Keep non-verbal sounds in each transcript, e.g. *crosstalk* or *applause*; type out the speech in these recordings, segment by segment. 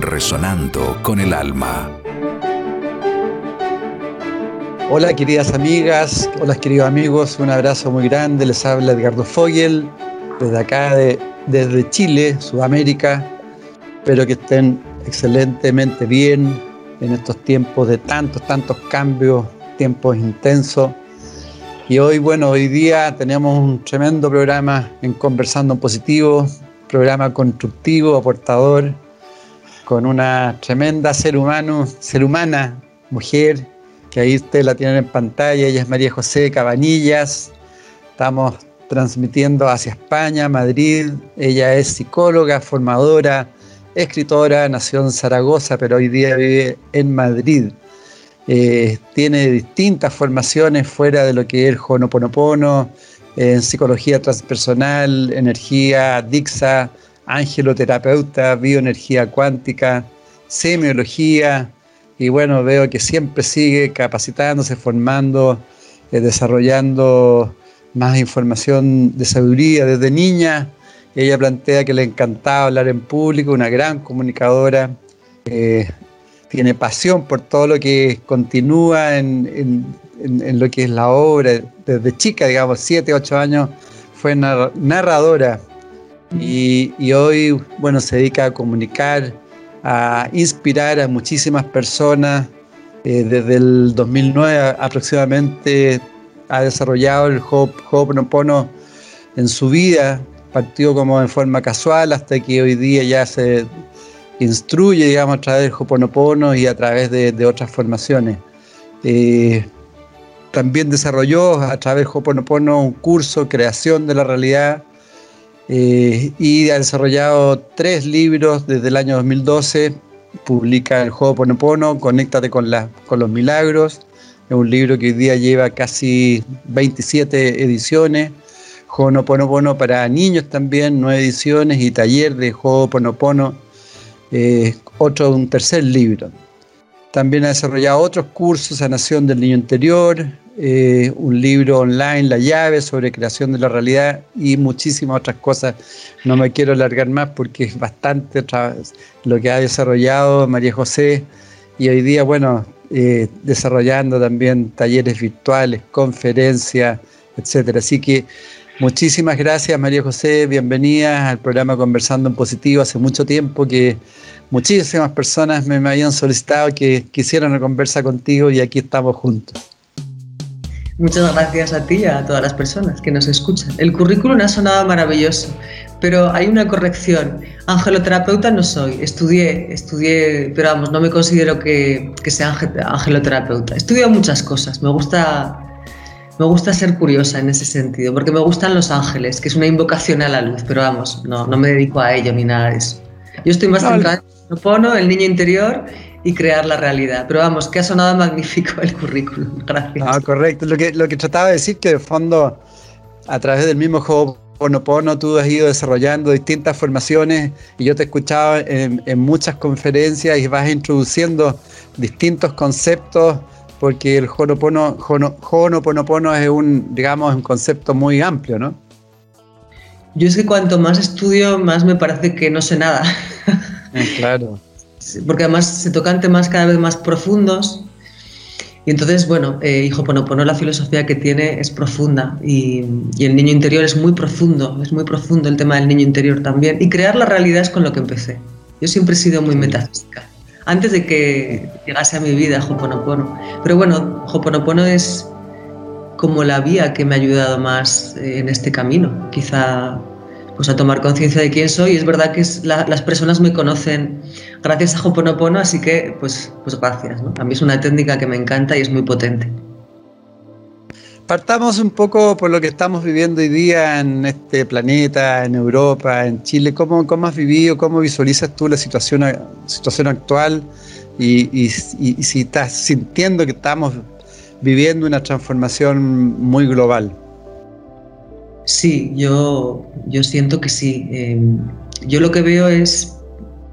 resonando con el alma. Hola queridas amigas, hola queridos amigos, un abrazo muy grande, les habla Edgardo Fogel desde acá de, desde Chile, Sudamérica. Espero que estén excelentemente bien en estos tiempos de tantos, tantos cambios tiempos intensos. Y hoy, bueno, hoy día tenemos un tremendo programa en Conversando en Positivo, programa constructivo, aportador, con una tremenda ser humano, ser humana, mujer, que ahí ustedes la tienen en pantalla, ella es María José Cabanillas. Estamos transmitiendo hacia España, Madrid. Ella es psicóloga, formadora, escritora, nació en Zaragoza, pero hoy día vive en Madrid. Eh, tiene distintas formaciones fuera de lo que es el Honoponopono, en psicología transpersonal, energía, Dixa, angeloterapeuta, bioenergía cuántica, semiología, y bueno, veo que siempre sigue capacitándose, formando, eh, desarrollando más información de sabiduría desde niña. Ella plantea que le encantaba hablar en público, una gran comunicadora, eh, tiene pasión por todo lo que continúa en, lo que es la obra. Desde chica, digamos, 7, 8 años, fue narradora y, hoy, bueno, se dedica a comunicar, a inspirar a muchísimas personas. Eh, desde el 2009 aproximadamente ha desarrollado el Ho'oponopono en su vida, partió como en forma casual hasta que hoy día ya se instruye, digamos, a través del Hoponopono y a través de, otras formaciones. Eh, también desarrolló a través del Hoponopono un curso, Creación de la Realidad, eh, y ha desarrollado tres libros desde el año 2012. Publica el Hoponopono, Conéctate con, la, con los Milagros. Es un libro que hoy día lleva casi 27 ediciones. Hoponopono para niños también, nueve ediciones y taller de Hoponopono eh, otro, un tercer libro. También ha desarrollado otros cursos, Sanación del Niño Interior, eh, un libro online, La llave, sobre creación de la realidad y muchísimas otras cosas. No me quiero alargar más porque es bastante lo que ha desarrollado María José y hoy día, bueno, eh, desarrollando también talleres virtuales, conferencias, etcétera. Así que Muchísimas gracias María José, bienvenida al programa Conversando en Positivo. Hace mucho tiempo que muchísimas personas me, habían solicitado que quisieran una conversa contigo y aquí estamos juntos. Muchas gracias a ti y a todas las personas que nos escuchan. El currículum ha sonado maravilloso, pero hay una corrección. Angeloterapeuta no soy, estudié, estudié, pero vamos, no me considero que, que sea angeloterapeuta. He estudiado muchas cosas, me gusta me gusta ser curiosa en ese sentido, porque me gustan los ángeles, que es una invocación a la luz, pero vamos, no, no me dedico a ello ni nada de eso. Yo estoy más centrada en el niño interior y crear la realidad. Pero vamos, que ha sonado *laughs* magnífico el currículum. Gracias. Ah, correcto. Lo que, lo que trataba de decir que de fondo, a través del mismo juego tú has ido desarrollando distintas formaciones y yo te he escuchado en, en muchas conferencias y vas introduciendo distintos conceptos porque el Ho'oponopono es un, digamos, un concepto muy amplio, ¿no? Yo es que cuanto más estudio, más me parece que no sé nada. Eh, claro. Porque además se tocan temas cada vez más profundos. Y entonces, bueno, eh, Ho'oponopono, la filosofía que tiene es profunda y, y, el niño interior es muy profundo, es muy profundo el tema del niño interior también. Y crear la realidad es con lo que empecé. Yo siempre he sido muy metafísica antes de que llegase a mi vida Hoponopono. Pero bueno, Hoponopono es como la vía que me ha ayudado más eh, en este camino, quizá pues a tomar conciencia de quién soy. Es verdad que las personas me conocen gracias a Hoponopono, así que pues, pues gracias. A mí es una técnica que me encanta y es muy potente. Partamos un poco por lo que estamos viviendo hoy día en este planeta, en Europa, en Chile. ¿Cómo, cómo has vivido, cómo visualizas tú la situación, situación actual y, si estás sintiendo que estamos viviendo una transformación muy global. Sí, yo, yo siento que sí. Em, yo lo que veo es,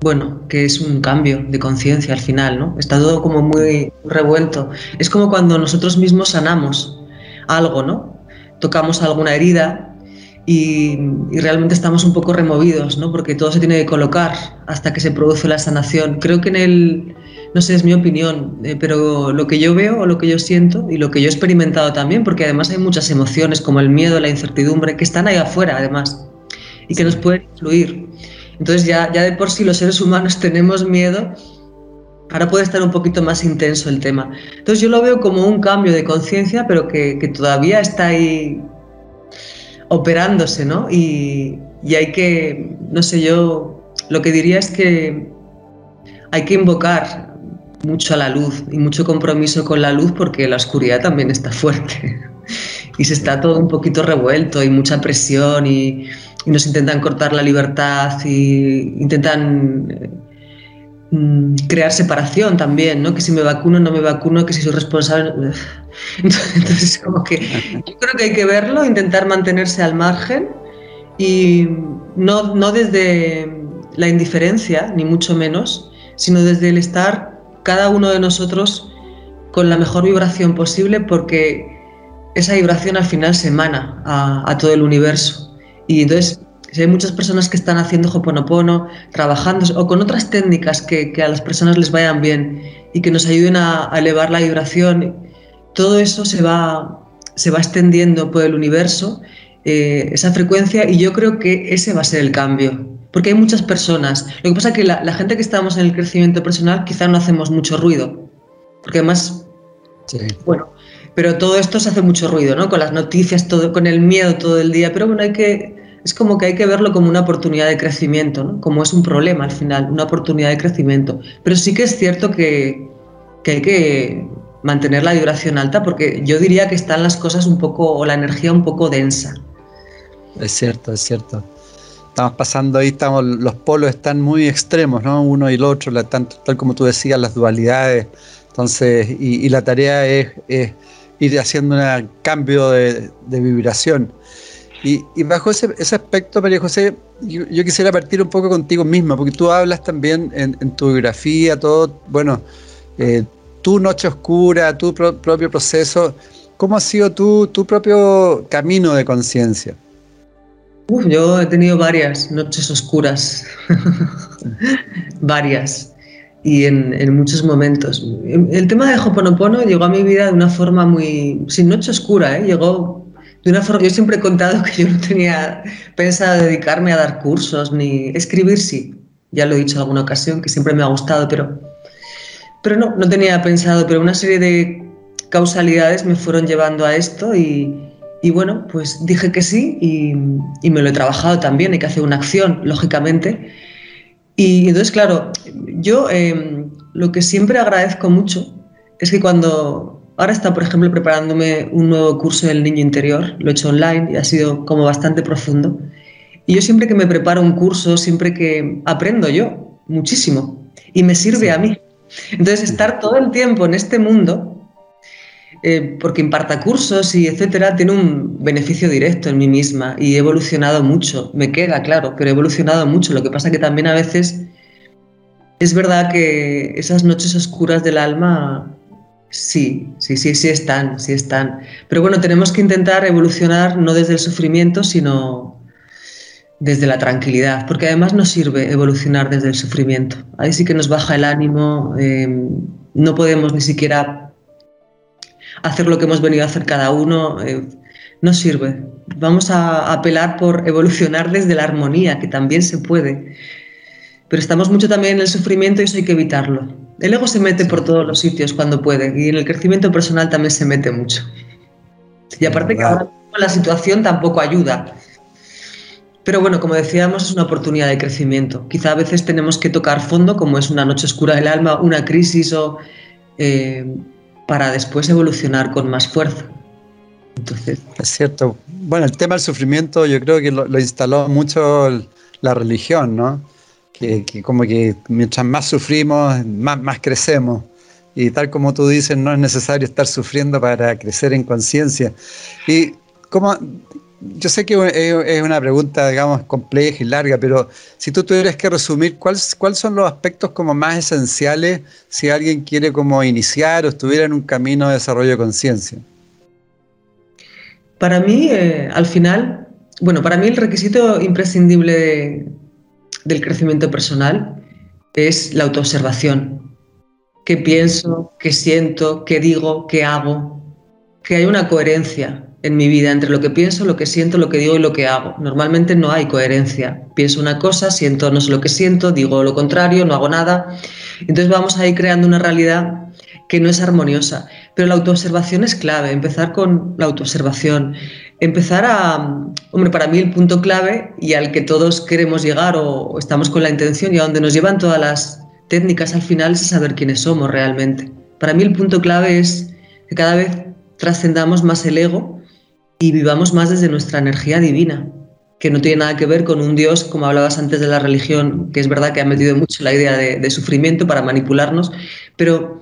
bueno, que es un cambio de conciencia al final, ¿no? Está todo como muy revuelto. Es como cuando nosotros mismos sanamos algo, ¿no? Tocamos alguna herida y, realmente estamos un poco removidos, ¿no? Porque todo se tiene que colocar hasta que se produce la sanación. Creo que en el, no sé, es mi opinión, eh, pero lo que yo veo o lo que yo siento y lo que yo he experimentado también, porque además hay muchas emociones como el miedo, la incertidumbre, que están ahí afuera además y que nos pueden influir. Entonces ya, ya de por sí los seres humanos *laughs* tenemos miedo, ahora puede estar un poquito más intenso el tema. Entonces yo lo veo como un cambio de conciencia, pero que, que todavía está ahí operándose, ¿no? Y, hay que, no sé, yo lo que diría es que hay que invocar mucho a la luz y mucho compromiso con la luz porque la oscuridad también está *laughs* fuerte y se está todo un poquito revuelto y mucha presión y, y nos intentan cortar la libertad y intentan Mm, crear separación también, ¿no? Que si me vacuno, no me vacuno, que si soy responsable. *laughs* Entonces, como que yo creo que hay que verlo, intentar mantenerse al margen y no, no desde la indiferencia, ni mucho menos, sino desde el estar cada uno de nosotros con la mejor vibración posible, porque esa vibración al final se emana a, todo el universo. Y entonces si hay muchas personas que están haciendo Hoponopono, trabajando o con otras técnicas que, a las personas les vayan bien y que nos ayuden a, elevar la vibración, todo eso se va, se va extendiendo por el universo, eh, esa frecuencia, y yo creo que ese va a ser el cambio. Porque hay muchas personas. Lo que pasa es que la, gente que estamos en el crecimiento personal quizá no hacemos mucho ruido. Porque además, bueno, pero todo esto se hace mucho ruido, ¿no? Con las noticias, todo, con el miedo todo el día. Pero bueno, hay que es como que hay que verlo como una oportunidad de crecimiento, ¿no? como es un problema al final, una oportunidad de crecimiento. Pero sí que es cierto que, hay que mantener la vibración alta porque yo diría que están las cosas un poco, o la energía un poco densa. Es cierto, es cierto. Estamos pasando ahí, estamos, los polos están muy extremos, ¿no? Uno y el otro, tal como tú decías, las dualidades. Entonces, y, la tarea es, ir haciendo un cambio de, vibración. Y, bajo ese, aspecto, María José, yo, quisiera partir un poco contigo misma, porque tú hablas también en, tu biografía, todo, bueno, eh, tu noche oscura, tu propio proceso. ¿Cómo ha sido tu propio camino de conciencia? Yo he tenido varias noches oscuras, *laughs* varias, y en, en, muchos momentos. El tema de Hoponopono llegó a mi vida de una forma muy, sin noche oscura, ¿eh? llegó de una forma, yo siempre he contado que yo no tenía pensado dedicarme a dar cursos ni escribir, sí, ya lo he dicho en alguna ocasión, que siempre me ha gustado, pero, pero no, no tenía pensado, pero una serie de causalidades me fueron llevando a esto y, y bueno, pues dije que sí y, y, me lo he trabajado también, hay que hacer una acción, lógicamente. Y entonces, claro, yo eh, lo que siempre agradezco mucho es que cuando Ahora está, por ejemplo, preparándome un nuevo curso del niño interior, lo he hecho online y ha sido como bastante profundo. Y yo siempre que me preparo un curso, siempre que aprendo yo muchísimo y me sirve a mí. Entonces, estar todo el tiempo en este mundo, eh, porque imparta cursos y etcétera, tiene un beneficio directo en mí misma y he evolucionado mucho. Me queda claro, pero he evolucionado mucho. Lo que pasa que también a veces es verdad que esas noches oscuras del alma Sí, sí, sí, sí están, sí están. Pero bueno, tenemos que intentar evolucionar no desde el sufrimiento, sino desde la tranquilidad, porque además nos sirve evolucionar desde el sufrimiento. Ahí sí que nos baja el ánimo, em, no podemos ni siquiera hacer lo que hemos venido a hacer cada uno, eh, no sirve. Vamos a apelar por evolucionar desde la armonía, que también se puede. Pero estamos mucho también en el sufrimiento y eso hay que evitarlo. El ego se mete por todos los sitios cuando puede y en el crecimiento personal también se mete mucho. Y aparte que ahora la situación tampoco ayuda. Pero bueno, como decíamos, es una oportunidad de crecimiento. Quizá a veces tenemos que tocar fondo, como es una noche oscura del alma, una crisis, o, eh, para después evolucionar con más fuerza. Entonces... Es cierto. Bueno, el tema del sufrimiento yo creo que lo instaló mucho la religión, ¿no? que, como que mientras más sufrimos, más, más crecemos. Y tal como tú dices, no es necesario estar sufriendo para crecer en conciencia. Y como, yo sé que es una pregunta, digamos, compleja y larga, pero si tú tuvieras que resumir, ¿cuáles son los aspectos como más esenciales si alguien quiere como iniciar o estuviera en un camino de desarrollo de conciencia? Para mí, eh, al final, bueno, para mí el requisito imprescindible del crecimiento personal es la autoobservación. Qué pienso, qué siento, qué digo, qué hago, que hay una coherencia en mi vida entre lo que pienso, lo que siento, lo que digo y lo que hago. Normalmente no hay coherencia. Pienso una cosa, siento no sé lo que siento, digo lo contrario, no hago nada. Entonces vamos a ir creando una realidad que no es armoniosa. Pero la autoobservación es clave, empezar con la autoobservación. Empezar a, hombre, para mí el punto clave y al que todos queremos llegar o, estamos con la intención y a donde nos llevan todas las técnicas al final es saber quiénes somos realmente. Para mí el punto clave es que cada vez trascendamos más el ego y vivamos más desde nuestra energía divina, que no tiene nada que ver con un Dios, como hablabas antes de la religión, que es verdad que ha metido mucho la idea de, sufrimiento para manipularnos, pero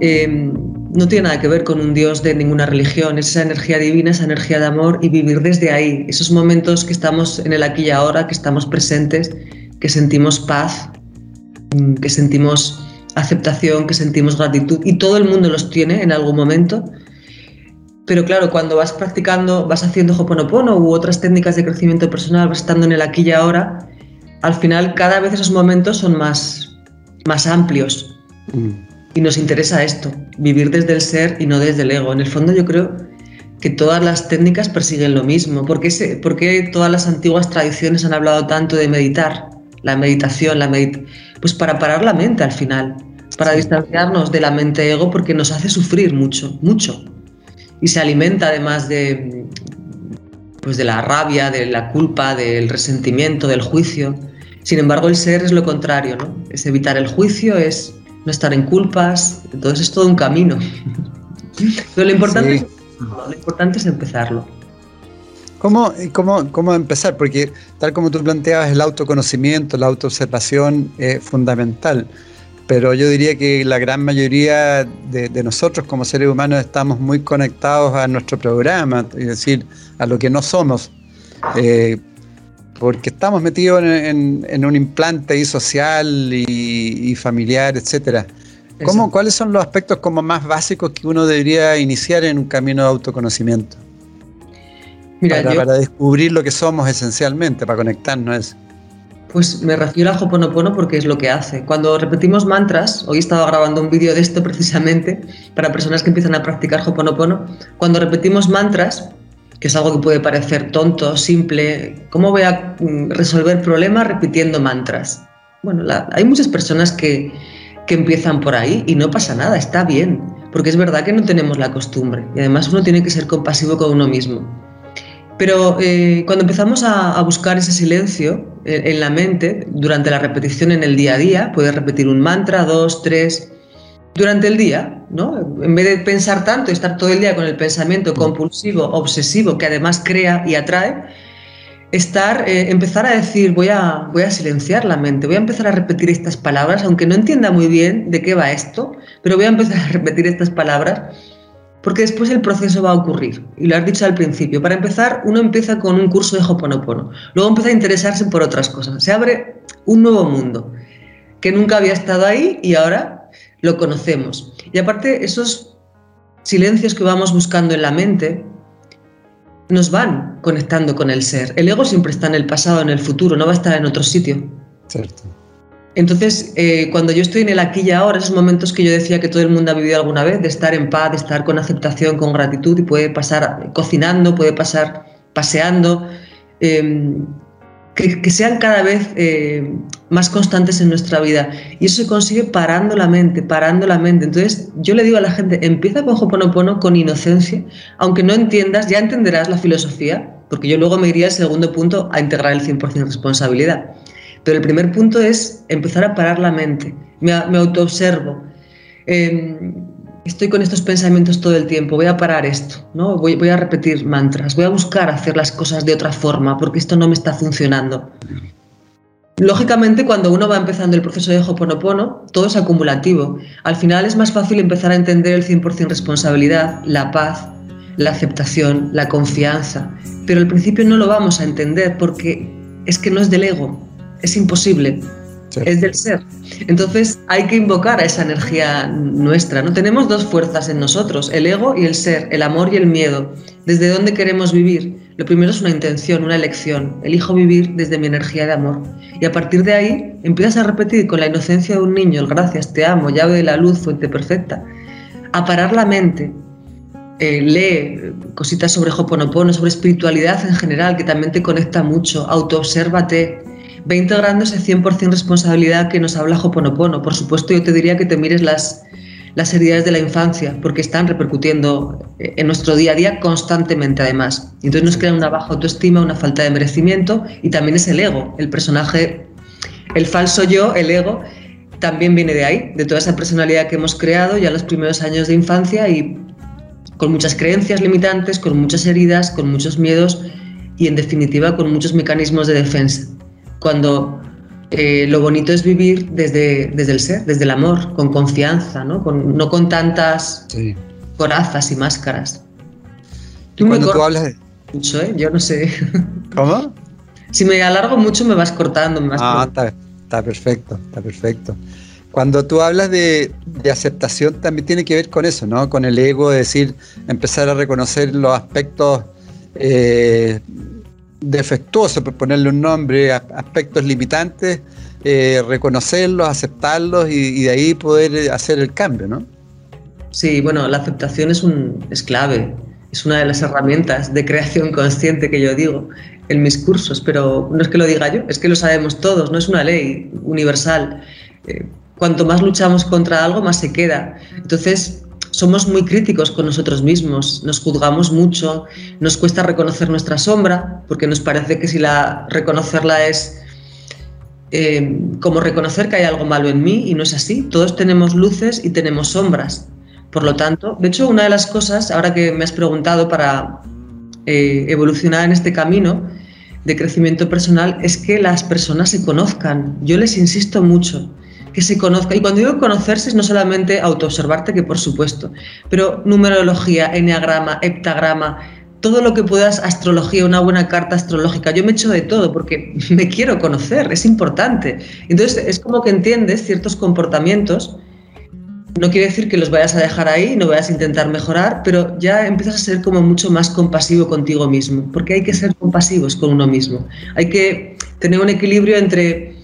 em, no tiene nada que ver con un Dios de ninguna religión, es esa energía divina, esa energía de amor y vivir desde ahí, esos momentos que estamos en el aquí y ahora, que estamos presentes, que sentimos paz, Mm, que sentimos aceptación, que sentimos gratitud y todo el mundo los tiene en algún momento. Pero claro, cuando vas practicando, vas haciendo Hoponopono u otras técnicas de crecimiento personal, vas estando en el aquí y ahora, al final cada vez esos momentos son más, más amplios. Mm. Y nos interesa esto, vivir desde el ser y no desde el ego. En el fondo yo creo que todas las técnicas persiguen lo mismo. ¿Por qué, por qué todas las antiguas tradiciones han hablado tanto de meditar? La meditación, la meditación pues para parar la mente al final, para distanciarnos de la mente ego porque nos hace sufrir mucho, mucho. Y se alimenta además de, pues de la rabia, de la culpa, del resentimiento, del juicio. Sin embargo, el ser es lo contrario, ¿no? Es evitar el juicio, es no estar en culpas, entonces es todo un camino. Pero lo importante, lo importante es empezarlo. ¿Cómo, cómo, ¿Cómo empezar? Porque tal como tú planteabas, el autoconocimiento, la autoobservación es fundamental. Pero yo diría que la gran mayoría de, nosotros como seres humanos estamos muy conectados a nuestro programa, es decir, a lo que no somos. Eh, porque estamos metidos en, un implante ahí social y, familiar, etcétera. ¿Cómo, ¿Cuáles son los aspectos como más básicos que uno debería iniciar en un camino de autoconocimiento? para, descubrir lo que somos esencialmente, para conectarnos eso. Pues me refiero a Hoponopono porque es lo que hace. Cuando repetimos mantras, hoy he estado grabando un vídeo de esto precisamente para personas que empiezan a practicar Hoponopono, cuando repetimos mantras, que es algo que puede parecer tonto, simple, ¿cómo voy a mm, resolver problemas repitiendo mantras? Bueno, hay muchas personas que, que empiezan por ahí y no pasa nada, está bien, porque es verdad que no tenemos la costumbre y además uno tiene que ser compasivo con uno mismo. Pero eh, cuando empezamos a, buscar ese silencio en, la mente, durante la repetición en el día a día, puedes repetir un mantra, dos, tres, durante el día, ¿no? En vez de pensar tanto y estar todo el día con el pensamiento compulsivo, obsesivo, que además crea y atrae, estar, eh, empezar a decir, voy a, voy a silenciar la mente, voy a empezar a repetir estas palabras, aunque no entienda muy bien de qué va esto, pero voy a empezar a repetir estas palabras porque después el proceso va a ocurrir. Y lo has dicho al principio. Para empezar, uno empieza con un curso de Hoponopono. Luego empieza a interesarse por otras cosas. Se abre un nuevo mundo que nunca había estado ahí y ahora lo conocemos. Y aparte, esos silencios que vamos buscando en la mente nos van conectando con el ser. El ego siempre está en el pasado, en el futuro, no va a estar en otro sitio. Cierto. Entonces, eh, cuando yo estoy en el aquí y ahora, esos momentos que yo decía que todo el mundo ha vivido alguna vez, de estar en paz, de estar con aceptación, con gratitud, y puede pasar cocinando, puede pasar paseando, em, que, sean cada vez eh, más constantes en nuestra vida. Y eso se consigue parando la mente, parando la mente. Entonces, yo le digo a la gente, empieza con Hoponopono con inocencia, aunque no entiendas, ya entenderás la filosofía, porque yo luego me iría al segundo punto a integrar el 100% responsabilidad. Pero el primer punto es empezar a parar la mente. Me, autoobservo. Em, estoy con estos pensamientos todo el tiempo, voy a parar esto, ¿no? Voy, voy, a repetir mantras, voy a buscar hacer las cosas de otra forma porque esto no me está funcionando. Lógicamente, cuando uno va empezando el proceso de Hoponopono, todo es acumulativo. Al final es más fácil empezar a entender el 100% responsabilidad, la paz, la aceptación, la confianza. Pero al principio no lo vamos a entender porque es que no es del ego, es imposible es del ser. Entonces hay que invocar a esa energía nuestra. ¿no? Tenemos dos fuerzas en nosotros, el ego y el ser, el amor y el miedo. ¿Desde dónde queremos vivir? Lo primero es una intención, una elección. Elijo vivir desde mi energía de amor. Y a partir de ahí empiezas a repetir con la inocencia de un niño, el gracias, te amo, llave de la luz, fuente perfecta. A parar la mente, eh, lee cositas sobre Hoponopono, sobre espiritualidad en general, que también te conecta mucho. Autoobsérvate, ve integrando ese 100% responsabilidad que nos habla Hoponopono. Por supuesto, yo te diría que te mires las, las heridas de la infancia, porque están repercutiendo eh, en nuestro día a día constantemente, además. Entonces nos crea una baja autoestima, una falta de merecimiento y también es el ego, el personaje, el falso yo, el ego, también viene de ahí, de toda esa personalidad que hemos creado ya en los primeros años de infancia y con muchas creencias limitantes, con muchas heridas, con muchos miedos y en definitiva con muchos mecanismos de defensa cuando eh, lo bonito es vivir desde, desde el ser, desde el amor, con confianza, no con, no con tantas corazas y máscaras. Y cuando tú hablas de... Mucho, ¿eh? Yo no sé. *laughs* ¿Cómo? Si me alargo mucho me vas cortando. Me ah, está, está, perfecto, está perfecto. Cuando tú hablas de, de, aceptación también tiene que ver con eso, ¿no? Con el ego, es decir, empezar a reconocer los aspectos eh, defectuoso, por ponerle un nombre, aspectos limitantes, eh, reconocerlos, aceptarlos y, de ahí poder hacer el cambio, ¿no? Sí, bueno, la aceptación es, un, es clave, es una de las herramientas de creación consciente que yo digo en mis cursos, pero no es que lo diga yo, es que lo sabemos todos, no es una ley universal. Eh, cuanto más luchamos contra algo, más se queda. Entonces, somos muy críticos con nosotros mismos, nos juzgamos mucho, nos cuesta reconocer nuestra sombra, porque nos parece que si la reconocerla es eh, como reconocer que hay algo malo en mí, y no es así. Todos tenemos luces y tenemos sombras. Por lo tanto, de hecho, una de las cosas, ahora que me has preguntado para eh, evolucionar en este camino de crecimiento personal, es que las personas se conozcan. Yo les insisto mucho que se conozca. Y cuando digo conocerse es no solamente autoobservarte, que por supuesto, pero numerología, enneagrama, heptagrama, todo lo que puedas, astrología, una buena carta astrológica. Yo me echo de todo porque *laughs* me quiero conocer, es importante. Entonces es como que entiendes ciertos comportamientos. No quiere decir que los vayas a dejar ahí, no vayas a intentar mejorar, pero ya empiezas a ser como mucho más compasivo contigo mismo, porque hay que ser compasivos con uno mismo. Hay que tener un equilibrio entre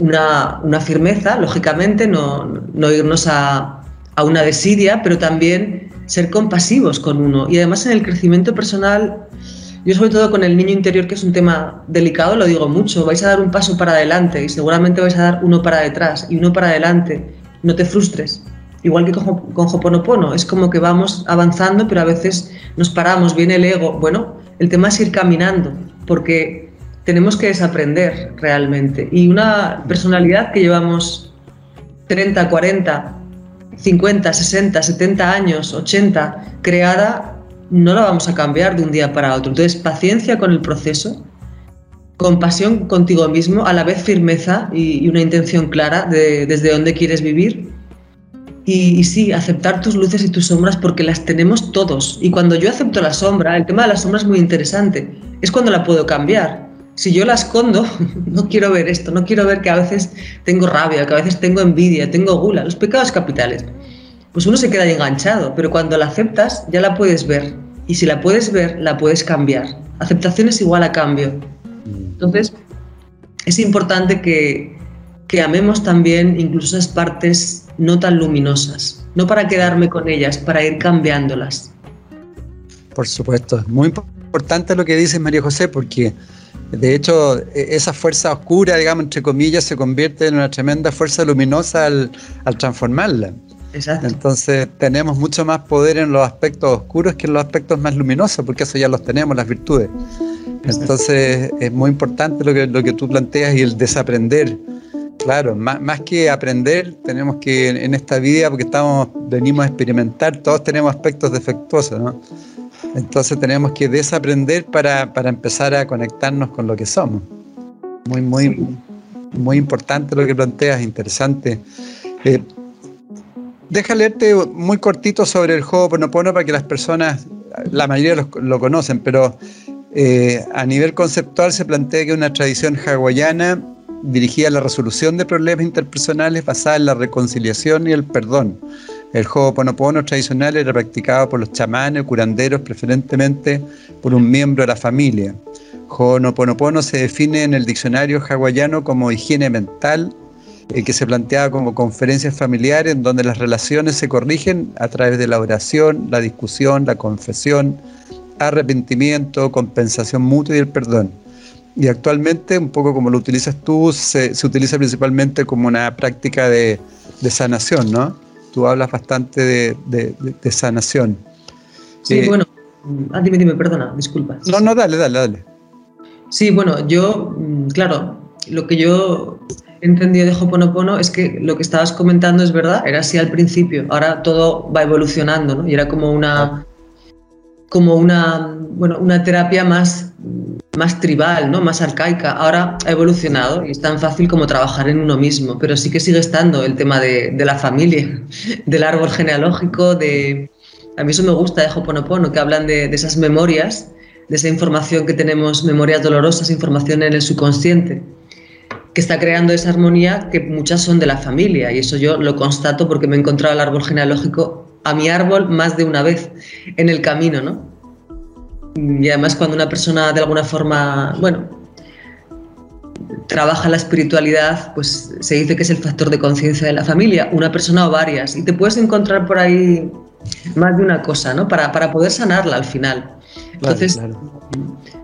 una, firmeza, lógicamente, no, no irnos a, a, una desidia, pero también ser compasivos con uno. Y además en el crecimiento personal, yo sobre todo con el niño interior, que es un tema delicado, lo digo mucho, vais a dar un paso para adelante y seguramente vais a dar uno para detrás y uno para adelante. No te frustres. Igual que con, con Hoponopono, es como que vamos avanzando, pero a veces nos paramos, viene el ego. Bueno, el tema es ir caminando, porque tenemos que desaprender realmente. Y una personalidad que llevamos 30, 40, 50, 60, 70 años, 80 creada, no la vamos a cambiar de un día para otro. Entonces, paciencia con el proceso, compasión contigo mismo, a la vez firmeza y, una intención clara de desde dónde quieres vivir. Y, y, sí, aceptar tus luces y tus sombras porque las tenemos todos. Y cuando yo acepto la sombra, el tema de la sombra es muy interesante, es cuando la puedo cambiar si yo la escondo, *laughs* no quiero ver esto, no quiero ver que a veces tengo rabia, que a veces tengo envidia, tengo gula, los pecados capitales. Pues uno se queda ahí enganchado, pero cuando la aceptas ya la puedes ver. Y si la puedes ver, la puedes cambiar. Aceptación es igual a cambio. Entonces, es importante que, que amemos también incluso esas partes no tan luminosas, no para quedarme con ellas, para ir cambiándolas. Por supuesto, muy importante lo que dice María José, porque de hecho, e, esa fuerza oscura, digamos, entre comillas, se convierte en una tremenda fuerza luminosa al, transformarla. Exacto. Entonces tenemos mucho más poder en los aspectos oscuros que en los aspectos más luminosos, porque eso ya los tenemos, las virtudes. Entonces es muy importante lo que, lo que tú planteas y el desaprender. Claro, más, más que aprender, tenemos que en, esta vida, porque estamos, venimos a experimentar, todos tenemos aspectos defectuosos, ¿no? Entonces tenemos que desaprender para, para, empezar a conectarnos con lo que somos. Muy, muy, muy importante lo que planteas, interesante. Eh, deja leerte muy cortito sobre el Ho'oponopono para que las personas, la mayoría lo, lo conocen, pero eh, a nivel conceptual se plantea que una tradición hawaiana dirigida a la resolución de problemas interpersonales basada en la reconciliación y el perdón. El Ho'oponopono tradicional era practicado por los chamanes curanderos, preferentemente por un miembro de la familia. Ho'oponopono se define en el diccionario hawaiano como higiene mental, eh, que se planteaba como conferencias familiares en donde las relaciones se corrigen a través de la oración, la discusión, la confesión, arrepentimiento, compensación mutua y el perdón. Y actualmente, un poco como lo utilizas tú, se, utiliza principalmente como una práctica de, sanación, ¿no? Tú hablas bastante de, sanación. Sí, eh, bueno, ah, dime, dime, perdona, disculpa. No, no, dale, dale, dale. Sí, bueno, yo, mm, claro, lo que yo he entendido de Hoponopono es que lo que estabas comentando es verdad, era así al principio, ahora todo va evolucionando, ¿no? Y era como una, como una, bueno, una terapia más más tribal, ¿no? más arcaica. Ahora ha evolucionado y es tan fácil como trabajar en uno mismo, pero sí que sigue estando el tema de, la familia, *laughs* del árbol genealógico, de... A mí eso me gusta de Hoponopono, que hablan de, esas memorias, de esa información que tenemos, memorias dolorosas, información en el subconsciente, que está creando esa armonía que muchas son de la familia y eso yo lo constato porque me he encontrado el árbol genealógico a mi árbol más de una vez en el camino, ¿no? Y además cuando una persona de alguna forma, bueno, trabaja la espiritualidad, pues se dice que es el factor de conciencia de la familia, una persona o varias. Y te puedes encontrar por ahí más de una cosa, ¿no? Para, para poder sanarla al final. Entonces,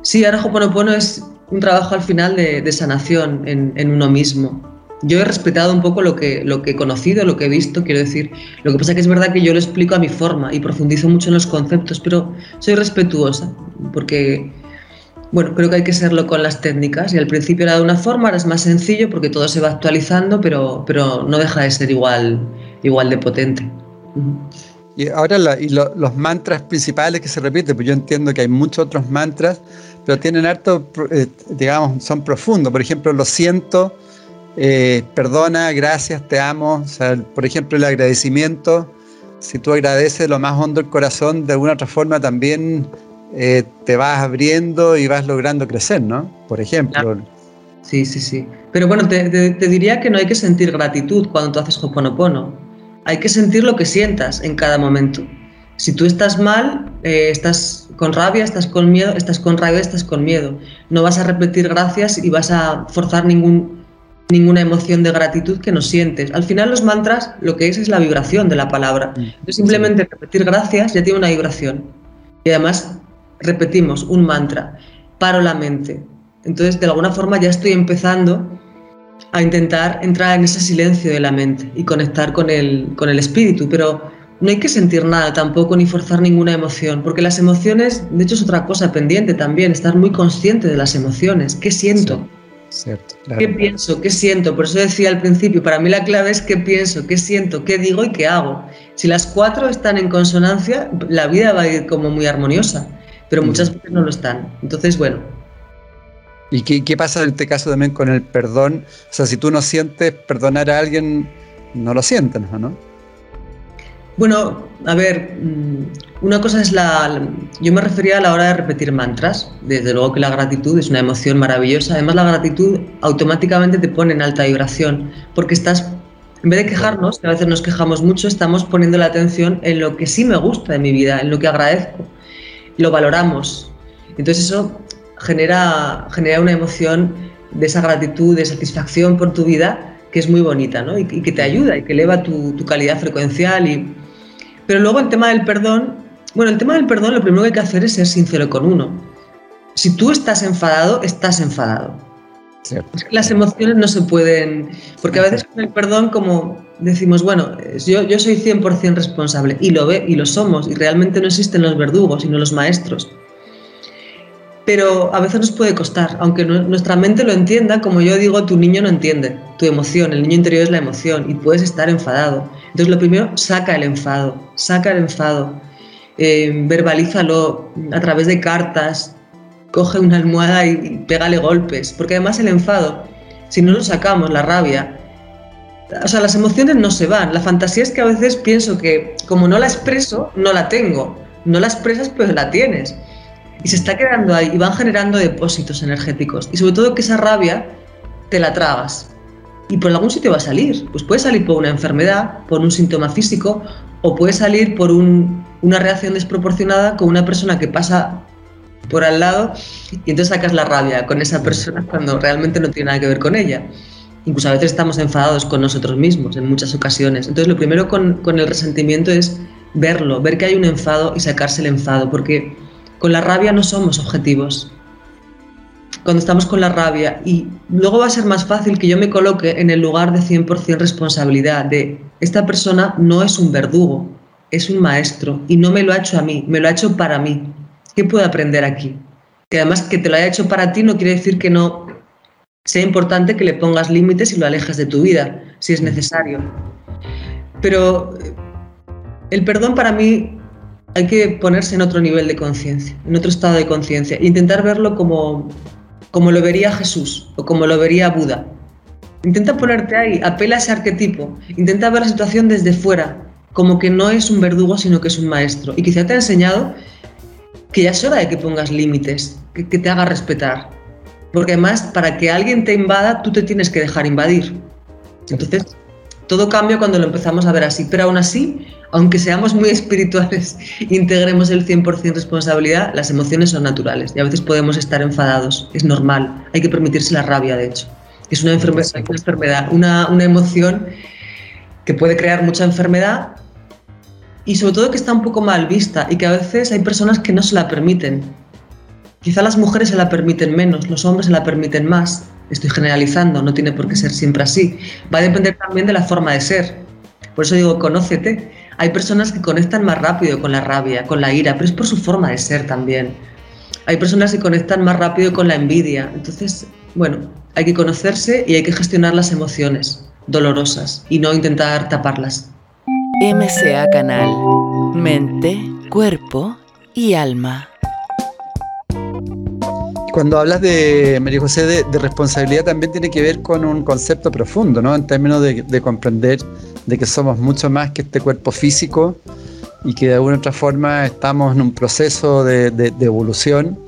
sí, ahora Hoponopono es un trabajo al final de, de sanación en, en uno mismo yo he respetado un poco lo que, lo que he conocido, lo que he visto, quiero decir. Lo que pasa es que es verdad que yo lo explico a mi forma y profundizo mucho en los conceptos, pero soy respetuosa, porque, bueno, creo que hay que serlo con las técnicas. Y al principio era de una forma, ahora es más sencillo porque todo se va actualizando, pero, pero no deja de ser igual, igual de potente. Y ahora y los mantras principales que se repiten, pues yo entiendo que hay muchos otros mantras, pero tienen harto, eh, digamos, son profundos. Por ejemplo, lo siento eh, perdona, gracias, te amo. O sea, por ejemplo, el agradecimiento, si tú agradeces lo más hondo del corazón, de alguna otra forma también eh, te vas abriendo y vas logrando crecer, ¿no? Por ejemplo. Sí, sí, sí. Pero bueno, te, diría que no hay que sentir gratitud cuando tú haces Hoponopono. Hay que sentir lo que sientas en cada momento. Si tú estás mal, eh, estás con rabia, estás con miedo, estás con rabia, estás con miedo. No vas a repetir gracias y vas a forzar ningún ninguna emoción de gratitud que no sientes. Al final los mantras lo que es es la vibración de la palabra. Mm, Entonces simplemente repetir gracias ya tiene una vibración. Y además repetimos un mantra, paro la mente. Entonces de alguna forma ya estoy empezando a intentar entrar en ese silencio de la mente y conectar con el, con el espíritu, pero no hay que sentir nada tampoco ni forzar ninguna emoción, porque las emociones, de hecho es otra cosa pendiente también, estar muy consciente de las emociones, ¿qué siento? ¿Qué pienso? ¿Qué siento? Por eso decía al principio, para mí la clave es qué pienso, qué siento, qué digo y qué hago. Si las cuatro están en consonancia, la vida va a ir como muy armoniosa, pero muchas veces no lo están. Entonces, bueno. ¿Y qué, qué pasa en este caso también con el perdón? O sea, si tú no sientes perdonar a alguien, no lo sientes, ¿no? Bueno, a ver, mm, una cosa es la... Yo me refería a la hora de repetir mantras. Desde luego que la gratitud es una emoción maravillosa. Además, la gratitud automáticamente te pone en alta vibración, porque estás, en vez de quejarnos, que a veces nos quejamos mucho, estamos poniendo la atención en lo que sí me gusta de mi vida, en lo que agradezco. Lo valoramos. Entonces eso genera, genera una emoción de esa gratitud, de satisfacción por tu vida, que es muy bonita, ¿no? Y, que te ayuda y que eleva tu, tu calidad frecuencial y pero luego el tema del perdón, bueno, el tema del perdón lo primero que hay que hacer es ser sincero con uno. Si tú estás enfadado, estás enfadado. Las emociones no se pueden, porque a veces con el perdón como decimos, bueno, yo, yo soy 100% responsable y lo ve y lo somos y realmente no existen los verdugos sino los maestros. Pero a veces nos puede costar, aunque nuestra mente lo entienda, como yo digo, tu niño no entiende tu emoción, el niño interior es la emoción y puedes estar enfadado. Entonces lo primero, saca el enfado, saca el enfado, eh, verbalízalo a través de cartas, coge una almohada y, pégale golpes, porque además el enfado si no lo sacamos, la rabia, o sea, las emociones no se van. La fantasía es que a veces pienso que como no la expreso, no la tengo. No la expresas, pues la tienes. Y se está quedando ahí y van generando depósitos energéticos. Y sobre todo que esa rabia te la tragas. Y por algún sitio va a salir. Pues puede salir por una enfermedad, por un síntoma físico, o puede salir por una reacción desproporcionada con una persona que pasa por al lado y entonces sacas la rabia con esa persona cuando realmente no tiene nada que ver con ella. Incluso a veces estamos enfadados con nosotros mismos en muchas ocasiones. Entonces lo primero con, con el resentimiento es verlo, ver que hay un enfado y sacarse el enfado, porque con la rabia no somos objetivos. Cuando estamos con la rabia y luego va a ser más fácil que yo me coloque en el lugar de 100% responsabilidad de esta persona no es un verdugo, es un maestro y no me lo ha hecho a mí, me lo ha hecho para mí. ¿Qué puedo aprender aquí? Que además que te lo haya hecho para ti no quiere decir que no sea importante que le pongas límites y lo alejes de tu vida, si es necesario. Pero eh, el perdón para mí hay que ponerse en otro nivel de conciencia, en otro estado de conciencia, intentar verlo como, como lo vería Jesús o como lo vería Buda. Intenta ponerte ahí, apela a ese arquetipo, intenta ver la situación desde fuera, como que no es un verdugo, sino que es un maestro. Y quizá te ha enseñado que ya es hora de que pongas límites, que, que te haga respetar, porque además, para que alguien te invada, tú te tienes que dejar invadir. Entonces, todo cambia cuando lo empezamos a ver así. Pero aún así, aunque seamos muy *laughs* espirituales, integremos el 100% responsabilidad, las emociones son naturales y a veces podemos estar enfadados. Es normal. Hay que permitirse la rabia, de hecho. Es una enfermedad, una, enfermedad, una, una emoción que puede crear mucha enfermedad y sobre todo que está un poco mal vista y que a veces hay personas que no se la permiten Quizá las mujeres se la permiten menos, los hombres se la permiten más. Estoy generalizando, no tiene por qué ser siempre así. Va a depender también de la forma de ser. Por eso digo, conócete. Hay personas que conectan más rápido con la rabia, con la ira, pero es por su forma de ser también. Hay personas que conectan más rápido con la envidia. Entonces, bueno, hay que conocerse y hay que gestionar las emociones dolorosas y no intentar taparlas. MCA Canal. Mente, cuerpo y alma. Cuando hablas de, María José, de, responsabilidad también tiene que ver con un concepto profundo, ¿no? En términos de, comprender de que somos mucho más que este cuerpo físico y que de alguna otra forma estamos en un proceso de, evolución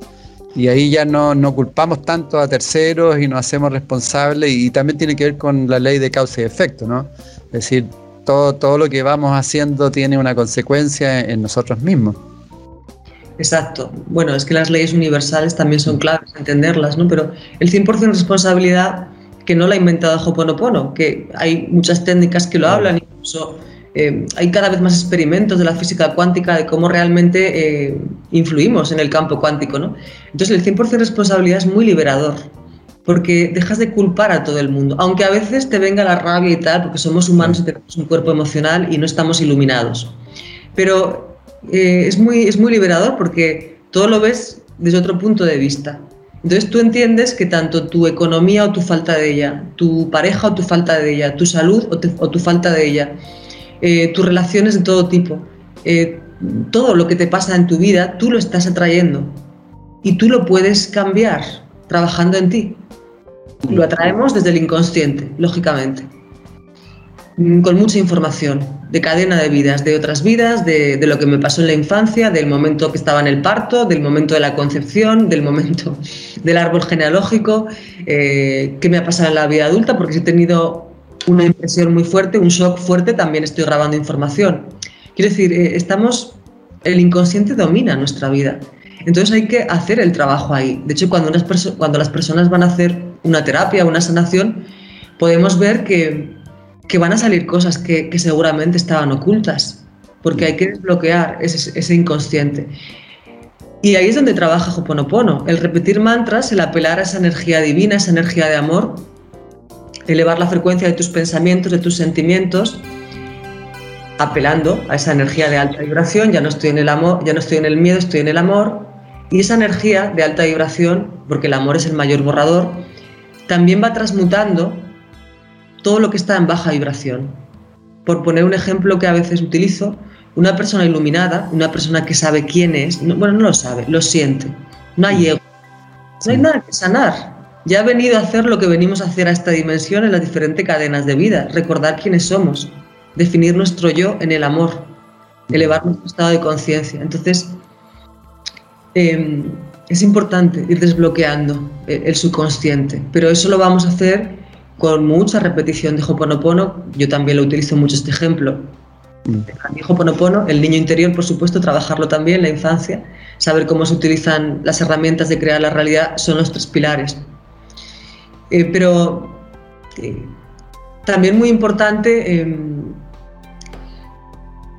y ahí ya no, no, culpamos tanto a terceros y nos hacemos responsables y, también tiene que ver con la ley de causa y efecto, ¿no? Es decir, todo, todo lo que vamos haciendo tiene una consecuencia en nosotros mismos. Exacto. Bueno, es que las leyes universales también son claves entenderlas, ¿no? Pero el 100% responsabilidad que no la ha inventado Hoponopono, que hay muchas técnicas que lo hablan, incluso eh, hay cada vez más experimentos de la física cuántica de cómo realmente eh, influimos en el campo cuántico, ¿no? Entonces el 100% responsabilidad es muy liberador, porque dejas de culpar a todo el mundo, aunque a veces te venga la rabia y tal, porque somos humanos y tenemos un cuerpo emocional y no estamos iluminados. Pero eh, es, muy, es muy liberador porque todo lo ves desde otro punto de vista. Entonces tú entiendes que tanto tu economía o tu falta de ella, tu pareja o tu falta de ella, tu salud o, tu falta de ella, eh, tus relaciones de todo tipo, eh, todo lo que te pasa en tu vida, tú lo estás atrayendo y tú lo puedes cambiar trabajando en ti. Lo atraemos desde el inconsciente, lógicamente. Mm, con mucha información de cadena de vidas, de otras vidas, de, lo que me pasó en la infancia, del momento que estaba en el parto, del momento de la concepción, del momento *laughs* del árbol genealógico, eh, qué me ha pasado en la vida adulta, porque he tenido una impresión muy fuerte, un shock fuerte, también estoy grabando información. Quiero decir, eh, estamos, el inconsciente domina nuestra vida. Entonces hay que hacer el trabajo ahí. De hecho, cuando, unas cuando las personas van a hacer una terapia, una sanación, podemos ver que que van a salir cosas que, seguramente estaban ocultas, porque hay que desbloquear ese, inconsciente. Y ahí es donde trabaja Hoponopono, el repetir mantras, el apelar a esa energía divina, esa energía de amor, elevar la frecuencia de tus pensamientos, de tus sentimientos, apelando a esa energía de alta vibración, ya no estoy en el amor, ya no estoy en el miedo, estoy en el amor, y esa energía de alta vibración, porque el amor es el mayor borrador, también va transmutando todo lo que está en baja vibración. Por poner un ejemplo que a veces utilizo, una persona iluminada, una persona que sabe quién es, bueno, no lo sabe, lo siente. No hay ego. No hay nada que sanar. Ya ha venido a hacer lo que venimos a hacer a esta dimensión en las diferentes cadenas de vida, recordar quiénes somos, definir nuestro yo en el amor, elevar nuestro estado de conciencia. Entonces, em, es importante ir desbloqueando el, subconsciente, pero eso lo vamos a hacer con mucha repetición de Hoponopono. Yo también lo utilizo mucho este ejemplo. Mm. El Hoponopono, el niño interior, por supuesto, trabajarlo también, la infancia, saber cómo se utilizan las herramientas de crear la realidad, son los tres pilares. Eh, pero eh, también muy importante em,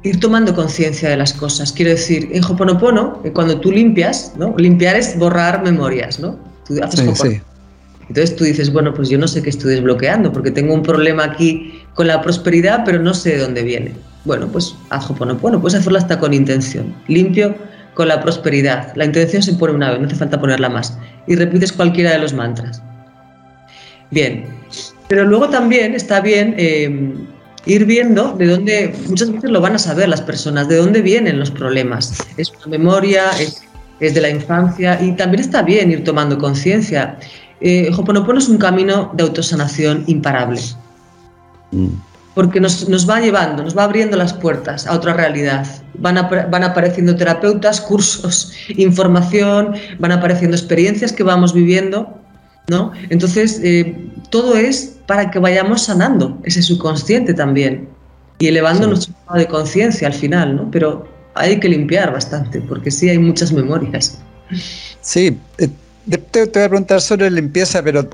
ir tomando conciencia de las cosas. Quiero decir, en Hoponopono, eh, cuando tú limpias, ¿no? limpiar es borrar memorias, ¿no? Tú haces sí, Entonces tú dices, bueno, pues yo no sé qué estoy desbloqueando, porque tengo un problema aquí con la prosperidad, pero no sé de dónde viene. Bueno, pues haz Hoponopono, puedes hacerlo hasta con intención. Limpio con la prosperidad. La intención se pone una vez, no hace falta ponerla más. Y repites cualquiera de los mantras. Bien, pero luego también está bien eh, ir viendo de dónde, muchas veces lo van a saber las personas, de dónde vienen los problemas. Es una memoria, es, de la infancia y también está bien ir tomando conciencia. Eh, Hoponopono es un camino de autosanación imparable. Mm. Porque nos, va llevando, nos va abriendo las puertas a otra realidad. Van, van apareciendo terapeutas, cursos, *laughs* información, van apareciendo experiencias que vamos viviendo ¿no? Entonces, eh, todo es para que vayamos sanando ese subconsciente también y elevando nuestro estado de conciencia al final, ¿no? Pero hay que limpiar bastante, porque sí hay muchas memorias. Sí, eh, te, voy a preguntar sobre limpieza, pero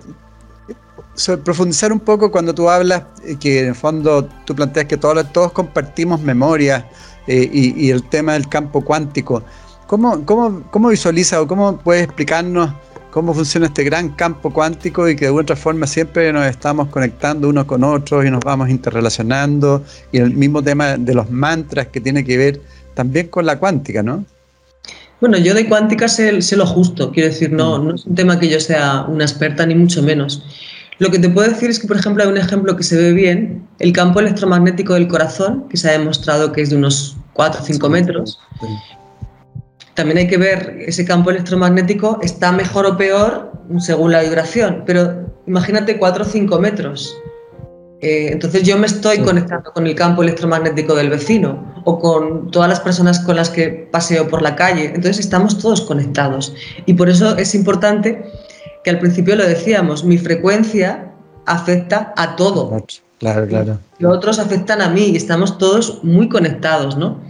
sobre profundizar un poco cuando tú hablas eh, que en el fondo tú planteas que todos, todos compartimos memoria y, y, el tema del campo cuántico. ¿Cómo, cómo, cómo visualiza o cómo puedes explicarnos cómo funciona este gran campo cuántico y que de otra forma siempre nos estamos conectando unos con otros y nos vamos interrelacionando y el mismo tema de los mantras que tiene que ver también con la cuántica, ¿no? Bueno, yo de cuántica sé, lo justo, quiero decir, no, mm. no es un tema que yo sea una experta ni mucho menos. Lo que te puedo decir es que, por ejemplo, hay un ejemplo que se ve bien, el campo electromagnético del corazón, que se ha demostrado que es de unos 4 o 5 metros, también hay que ver ese campo electromagnético está mejor o peor según la vibración, pero imagínate 4 o 5 metros. Eh, entonces yo me estoy conectando con el campo electromagnético del vecino o con todas las personas con las que paseo por la calle. Entonces estamos todos conectados. Y por eso es importante que al principio lo decíamos, mi frecuencia afecta a todo. Claro, claro. Los otros afectan a mí y estamos todos muy conectados, ¿no?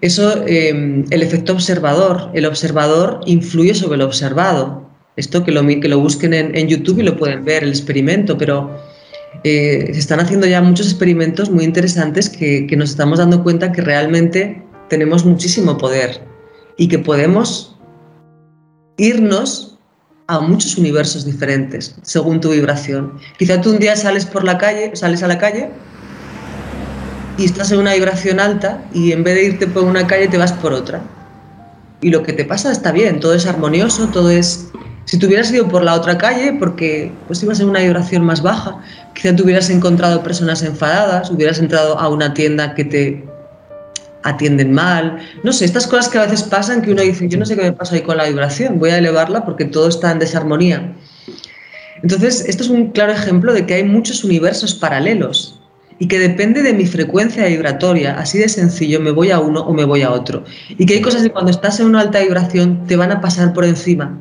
Eso, em, el efecto observador. El observador influye sobre el observado. Esto que lo, que lo busquen en, YouTube y lo pueden ver, el experimento, pero eh, se están haciendo ya muchos experimentos muy interesantes que, nos estamos dando cuenta que realmente tenemos muchísimo poder y que podemos irnos a muchos universos diferentes según tu vibración. Quizá tú un día sales por la calle, sales a la calle y estás en una vibración alta y en vez de irte por una calle te vas por otra. Y lo que te pasa está bien, todo es armonioso, todo es... Si te hubieras ido por la otra calle, porque pues ibas en una vibración más baja, quizá te hubieras encontrado personas enfadadas, hubieras entrado a una tienda que te atienden mal, no sé, estas cosas que a veces pasan que uno dice, yo no sé qué me pasa ahí con la vibración, voy a elevarla porque todo está en desarmonía. Entonces, esto es un claro ejemplo de que hay muchos universos paralelos y que depende de mi frecuencia vibratoria, así de sencillo, me voy a uno o me voy a otro. Y que hay cosas que cuando estás en una alta vibración te van a pasar por encima.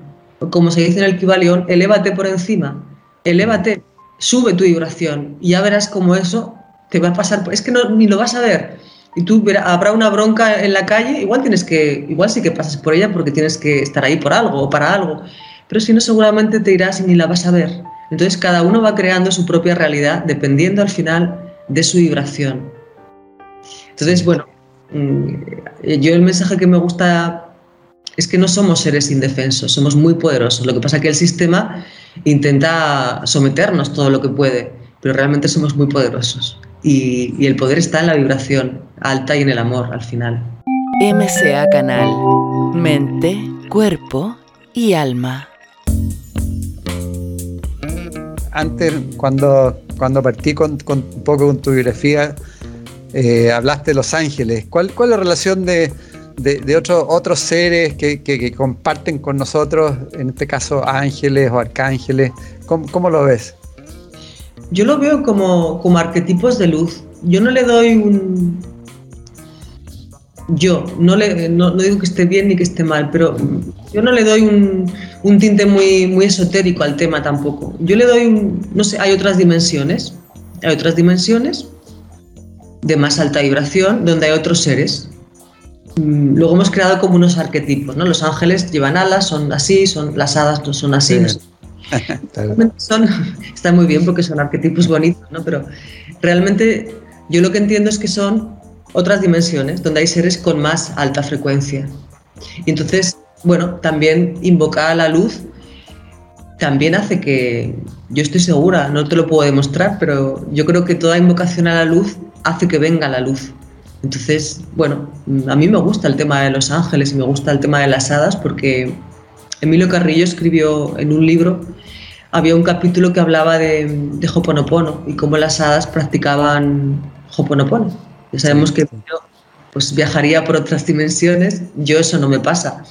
Como se dice en el Kibalión, elévate por encima, elévate, sube tu vibración y ya verás cómo eso te va a pasar. Es que no, ni lo vas a ver. Y tú verás, habrá una bronca en la calle, igual tienes que, igual sí que pasas por ella porque tienes que estar ahí por algo o para algo. Pero si no, seguramente te irás y ni la vas a ver. Entonces cada uno va creando su propia realidad dependiendo al final de su vibración. Entonces, bueno, mm, yo el mensaje que me gusta es que no somos seres indefensos, somos muy poderosos. Lo que pasa es que el sistema intenta someternos todo lo que puede, pero realmente somos muy poderosos. Y, y el poder está en la vibración alta y en el amor al final. MCA Canal, mente, cuerpo y alma. Antes, cuando cuando partí con, un poco con tu biografía, eh, hablaste de Los Ángeles. ¿Cuál, ¿Cuál es la relación de, de, otros seres que, comparten con nosotros, en este caso ángeles o arcángeles. ¿Cómo, lo ves? Yo lo veo como, como arquetipos de luz. Yo no le doy un, yo, no, le, no, digo que esté bien ni que esté mal, pero yo no le doy un, un, tinte muy, muy esotérico al tema tampoco. Yo le doy un, no sé, hay otras dimensiones, hay otras dimensiones de más alta vibración donde hay otros seres. Mm, luego hemos creado como unos arquetipos, ¿no? Los ángeles llevan alas, son así, son las hadas no son así. *laughs* son, *laughs* está muy bien porque son arquetipos bonitos, ¿no? Pero realmente yo lo que entiendo es que son otras dimensiones donde hay seres con más alta frecuencia. Y entonces, bueno, también invocar a la luz también hace que, yo estoy segura, no te lo puedo demostrar, pero yo creo que toda invocación a la luz hace que venga la luz. Entonces, bueno, a mí me gusta el tema de los ángeles y me gusta el tema de las hadas porque Emilio Carrillo escribió en un libro, había un capítulo que hablaba de, de Hoponopono y cómo las hadas practicaban Hoponopono. Ya sabemos que yo pues, viajaría por otras dimensiones, yo eso no me pasa.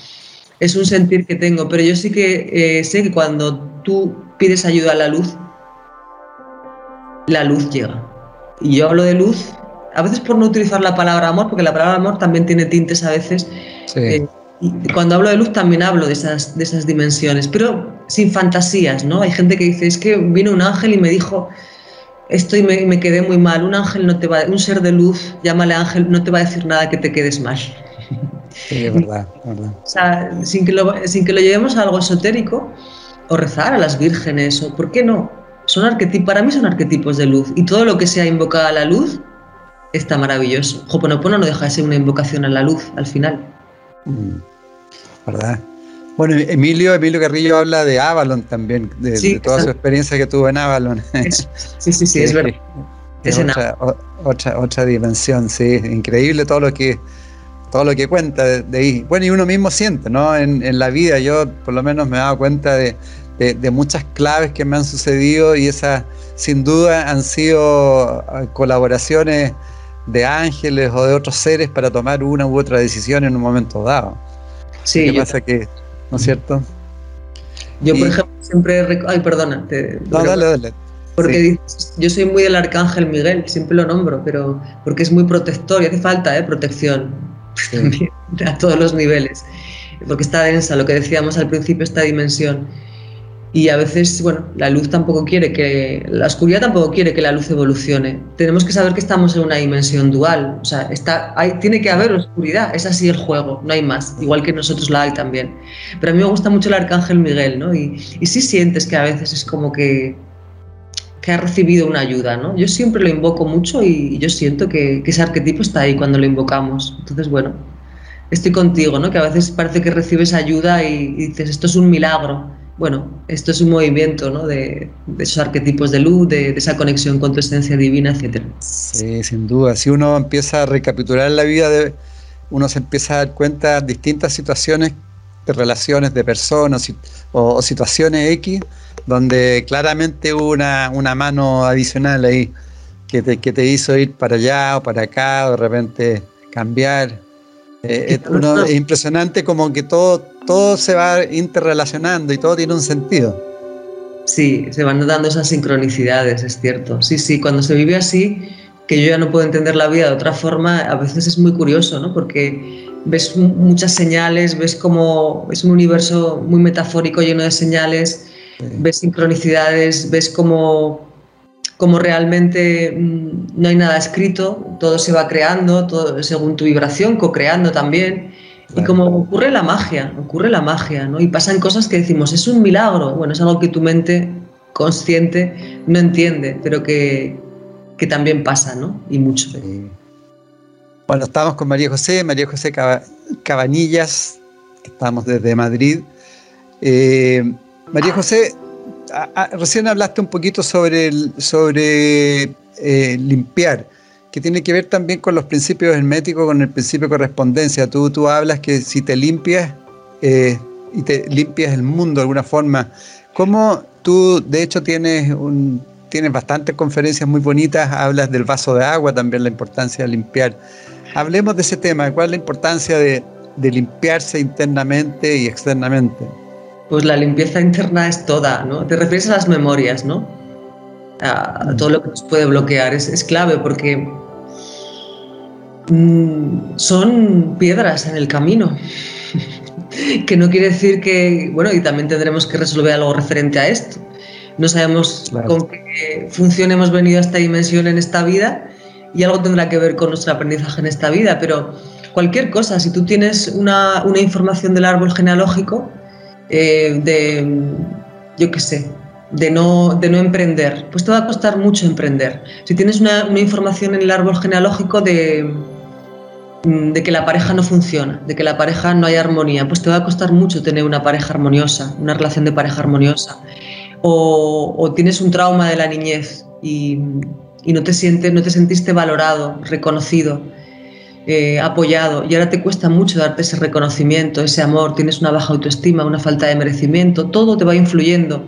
Es un sentir que tengo, pero yo sí que eh, sé que cuando tú pides ayuda a la luz, la luz llega. Y yo hablo de luz, a veces por no utilizar la palabra amor, porque la palabra amor también tiene tintes a veces. Eh, y cuando hablo de luz también hablo de esas, de esas dimensiones, pero sin fantasías, ¿no? Hay gente que dice, es que vino un ángel y me dijo, esto y me, quedé muy mal. Un ángel no te va, un ser de luz, llámale ángel, no te va a decir nada que te quedes mal. *laughs* Sí, es verdad, verdad. O sea, sin que, lo, sin que lo llevemos a algo esotérico, o rezar a las vírgenes, o ¿por qué no? Son arquetipos, para mí son arquetipos de luz, y todo lo que sea invocado a la luz está maravilloso. Hoponopono no deja de ser una invocación a la luz al final. Mm, ¿Verdad? Bueno, Emilio, Emilio Carrillo habla de Avalon también, de, toda su experiencia que tuvo en Avalon. *laughs* Sí, sí, sí, es verdad. Es, otra, otra, otra, dimensión, sí, increíble todo lo que todo lo que cuenta de, ahí. Bueno, y uno mismo siente, ¿no? En, en, la vida yo por lo menos me he dado cuenta de, de, muchas claves que me han sucedido y esas sin duda han sido ah, colaboraciones de ángeles o de otros seres para tomar una u otra decisión en un momento dado. Sí, ¿Qué pasa que ¿no es cierto? Yo, por ejemplo, siempre. Ay, perdona. no, dale, dale. Porque yo soy muy del arcángel Miguel, siempre lo nombro, pero porque es muy protector y hace falta ¿eh? protección *laughs* a todos los niveles, porque está densa, lo que decíamos al principio, esta dimensión. Y a veces, bueno, la luz tampoco quiere que, la oscuridad tampoco quiere que la luz evolucione. Tenemos que saber que estamos en una dimensión dual, o sea, está, hay, tiene que haber oscuridad, es así el juego, no hay más, igual que nosotros la hay también. Pero a mí me gusta mucho el arcángel Miguel, ¿no? Y, y sí sientes que a veces es como que, que ha recibido una ayuda, ¿no? Yo siempre lo invoco mucho y, yo siento que, que ese arquetipo está ahí cuando lo invocamos. Entonces, bueno, estoy contigo, ¿no? Que a veces parece que recibes ayuda y dices, esto es un milagro bueno, esto es un movimiento ¿no? de, esos arquetipos de luz, de, esa conexión con tu esencia divina, etc. Sí, sin duda. Si uno empieza a recapitular la vida, de, uno se empieza a dar cuenta de distintas situaciones de relaciones de personas o, situaciones X, donde claramente hubo una, mano adicional ahí que te, que te hizo ir para allá o para acá, o de repente cambiar. Eh, es impresionante como que todo, todo se va interrelacionando y todo tiene un sentido. Sí, se van dando esas sincronicidades, es cierto. Sí, sí, cuando se vive así, que yo ya no puedo entender la vida de otra forma, a veces es muy curioso, ¿no? Porque ves muchas señales, ves como es un universo muy metafórico lleno de señales, ves sincronicidades, ves como como realmente mm, no hay nada escrito, todo se va creando, todo según tu vibración, co-creando también. Y como ocurre la magia, ocurre la magia, ¿no? Y pasan cosas que decimos, es un milagro. Bueno, es algo que tu mente consciente no entiende, pero que, que también pasa, ¿no? Y mucho. Bueno, estamos con María José, María José Cabanillas, estamos desde Madrid. Eh, María José, recién hablaste un poquito sobre, sobre eh, limpiar, que tiene que ver también con los principios herméticos, con el principio de correspondencia. Tú, tú hablas que si te limpias eh, y te limpias el mundo de alguna forma, ¿cómo tú de hecho tienes, un, tienes bastantes conferencias muy bonitas, hablas del vaso de agua, también la importancia de limpiar. Hablemos de ese tema, cuál es la importancia de, de limpiarse internamente y externamente? Pues la limpieza interna es toda, ¿no? Te refieres a las memorias, ¿no? A, todo lo que nos puede bloquear. Es, es clave porque mm, son piedras en el camino. *laughs* que no quiere decir que, bueno, y también tendremos que resolver algo referente a esto. No sabemos con qué función hemos venido a esta dimensión en esta vida y algo tendrá que ver con nuestro aprendizaje en esta vida, pero cualquier cosa, si tú tienes una, una información del árbol genealógico, eh, de, yo qué sé, de no, de no emprender, pues te va a costar mucho emprender. Si tienes una, información en el árbol genealógico de, de que la pareja no funciona, de que la pareja no hay armonía, pues te va a costar mucho tener una pareja armoniosa, una relación de pareja armoniosa. O, o tienes un trauma de la niñez y, y no te sientes, no te sentiste valorado, reconocido, eh, apoyado y ahora te cuesta mucho darte ese reconocimiento, ese amor, tienes una baja autoestima, una falta de merecimiento, todo te va influyendo.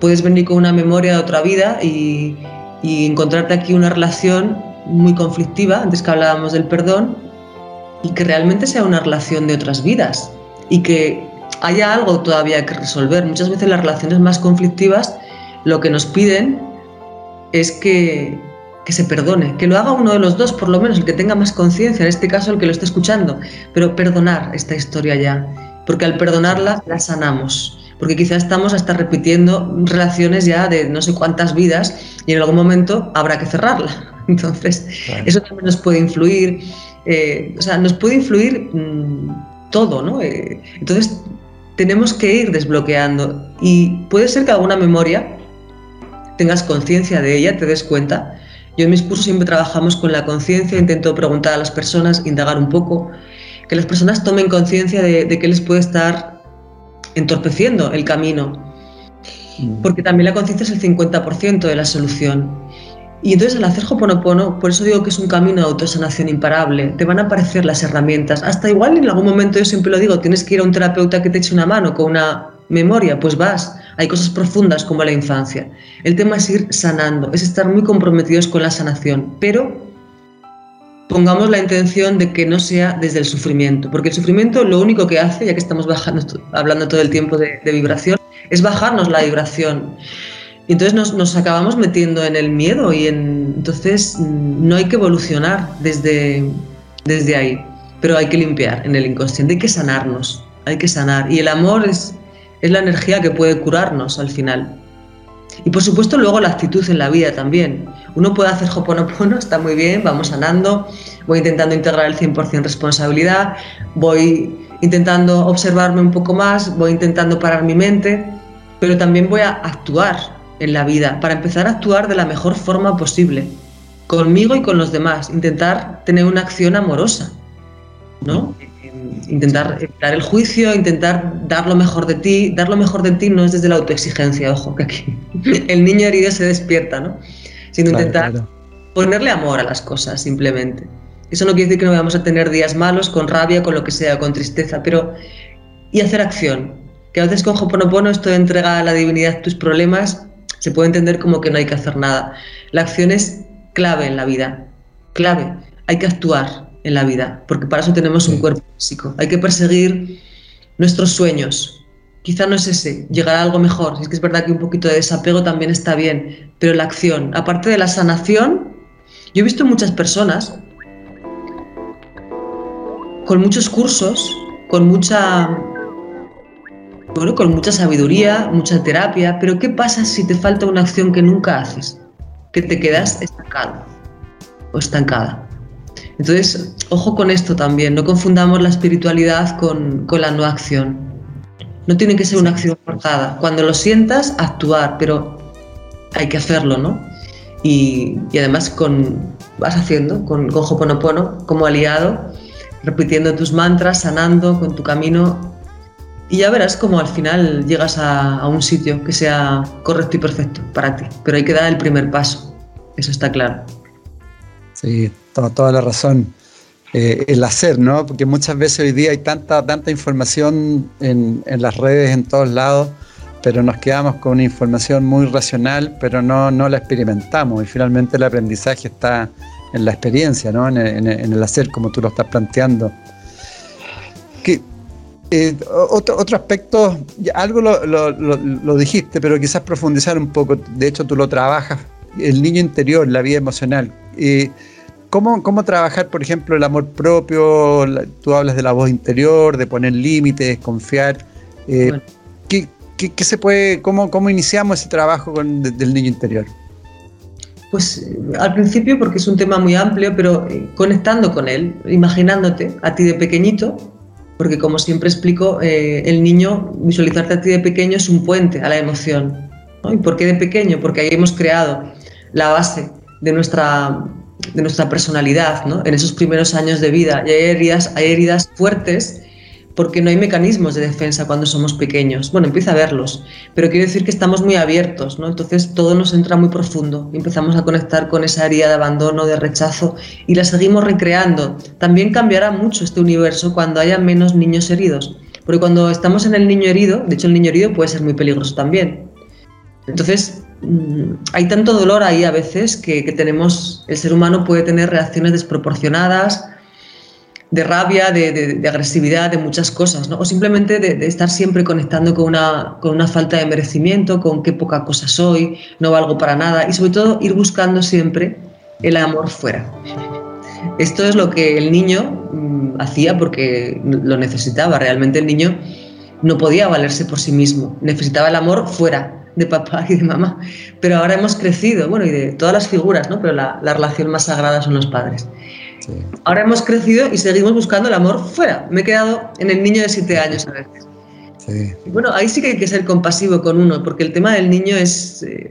Puedes venir con una memoria de otra vida y, y encontrarte aquí una relación muy conflictiva, antes que hablábamos del perdón, y que realmente sea una relación de otras vidas y que haya algo todavía que resolver. Muchas veces las relaciones más conflictivas lo que nos piden es que, que se perdone, que lo haga uno de los dos, por lo menos, el que tenga más conciencia, en este caso el que lo esté escuchando, pero perdonar esta historia ya, porque al perdonarla la sanamos, porque quizás estamos hasta repitiendo relaciones ya de no sé cuántas vidas y en algún momento habrá que cerrarla. *laughs* Entonces, eso también nos puede influir, eh, o sea, nos puede influir mmm, todo, ¿no? Eh, entonces, tenemos que ir desbloqueando y puede ser que alguna memoria tengas conciencia de ella, te des cuenta, yo en mis cursos siempre trabajamos con la conciencia, intento preguntar a las personas, indagar un poco, que las personas tomen conciencia de, de qué les puede estar entorpeciendo el camino. Mm. Porque también la conciencia es el 50% de la solución. Y entonces al hacer Hoponopono, por eso digo que es un camino de autosanación imparable, te van a aparecer las herramientas. Hasta igual en algún momento, yo siempre lo digo, tienes que ir a un terapeuta que te eche una mano con una memoria, pues vas. Hay cosas profundas como la infancia. El tema es ir sanando, es estar muy comprometidos con la sanación, pero pongamos la intención de que no sea desde el sufrimiento, porque el sufrimiento lo único que hace, ya que estamos bajando, hablando todo el tiempo de, vibración, es bajarnos la vibración. Entonces nos, acabamos metiendo en el miedo y en, entonces no hay que evolucionar desde, desde ahí, pero hay que limpiar en el inconsciente, hay que sanarnos, hay que sanar. Y el amor es, es la energía que puede curarnos al final. Y por supuesto luego la actitud en la vida también. Uno puede hacer hoponopono, *laughs* está muy bien, vamos sanando, voy intentando integrar el 100% responsabilidad, voy intentando observarme un poco más, voy intentando parar mi mente, pero también voy a actuar en la vida, para empezar a actuar de la mejor forma posible, conmigo y con los demás, intentar tener una acción amorosa, ¿no? Intentar evitar el juicio, intentar dar lo mejor de ti. Dar lo mejor de ti no es desde la autoexigencia, ojo, que aquí *laughs* el niño herido se despierta, ¿no? Sino claro, intentar claro. ponerle amor a las cosas, simplemente. Eso no quiere decir que no vamos a tener días malos, con rabia, con lo que sea, con tristeza, pero. y hacer acción. Que a veces con Hoponopono esto de entrega a la divinidad tus problemas se puede entender como que no hay que hacer nada. La acción es clave en la vida, clave. Hay que actuar, en la vida, porque para eso tenemos un cuerpo físico. Hay que perseguir nuestros sueños. Quizá no es ese, llegar a algo mejor. Es que es verdad que un poquito de desapego también está bien, pero la acción, aparte de la sanación, yo he visto muchas personas con muchos cursos, con mucha bueno, con mucha sabiduría, mucha terapia, pero ¿qué pasa si te falta una acción que nunca haces? Que te quedas estancado o estancada. Entonces, ojo con esto también, no confundamos la espiritualidad con, con la no acción. No tiene que ser una acción forzada. Cuando lo sientas, actuar, pero hay que hacerlo, ¿no? Y, y además con, vas haciendo con, con Hoponopono como aliado, repitiendo tus mantras, sanando con tu camino. Y ya verás cómo al final llegas a, a un sitio que sea correcto y perfecto para ti. Pero hay que dar el primer paso, eso está claro. Sí, toda, toda la razón. Eh, el hacer, ¿no? Porque muchas veces hoy día hay tanta, tanta información en, en, las redes, en todos lados, pero nos quedamos con una información muy racional, pero no, no la experimentamos. Y finalmente el aprendizaje está en la experiencia, ¿no? En, el hacer, como tú lo estás planteando. Eh, otro, otro aspecto, algo lo, dijiste, pero quizás profundizar un poco, de hecho tú lo trabajas, el niño interior, la vida emocional. Eh, ¿cómo, ¿Cómo trabajar, por ejemplo, el amor propio? tú hablas de la voz interior, de poner límites, confiar. Eh, ¿qué, qué, se puede, cómo, cómo iniciamos ese trabajo con, del niño interior? Pues al principio, porque es un tema muy amplio, pero conectando con él, imaginándote a ti de pequeñito, porque como siempre explico, eh, el niño, visualizarte a ti de pequeño es un puente a la emoción. ¿Y por qué de pequeño? Porque ahí hemos creado la base de nuestra, de nuestra personalidad, ¿no? en esos primeros años de vida. Y hay heridas, hay heridas fuertes porque no hay mecanismos de defensa cuando somos pequeños. Bueno, empieza a verlos, pero quiero decir que estamos muy abiertos, ¿no? Entonces todo nos entra muy profundo y empezamos a conectar con esa herida de abandono, de rechazo y la seguimos recreando. También cambiará mucho este universo cuando haya menos niños heridos, porque cuando estamos en el niño herido, de hecho el niño herido puede ser muy peligroso también. Entonces, hay tanto dolor ahí a veces que, que tenemos, el ser humano puede tener reacciones desproporcionadas, de rabia, de, agresividad, de muchas cosas, ¿no? o simplemente de, estar siempre conectando con una, con una falta de merecimiento, con qué poca cosa soy, no valgo para nada, y sobre todo ir buscando siempre el amor fuera. Esto es lo que el niño mm, hacía porque lo necesitaba, realmente el niño no podía valerse por sí mismo, necesitaba el amor fuera de papá y de mamá, pero ahora hemos crecido, bueno, y de todas las figuras, ¿no? pero la, la relación más sagrada son los padres. Ahora hemos crecido y seguimos buscando el amor fuera. Me he quedado en el niño de siete años a veces. bueno, ahí sí que hay que ser compasivo con uno, porque el tema del niño es... Eh,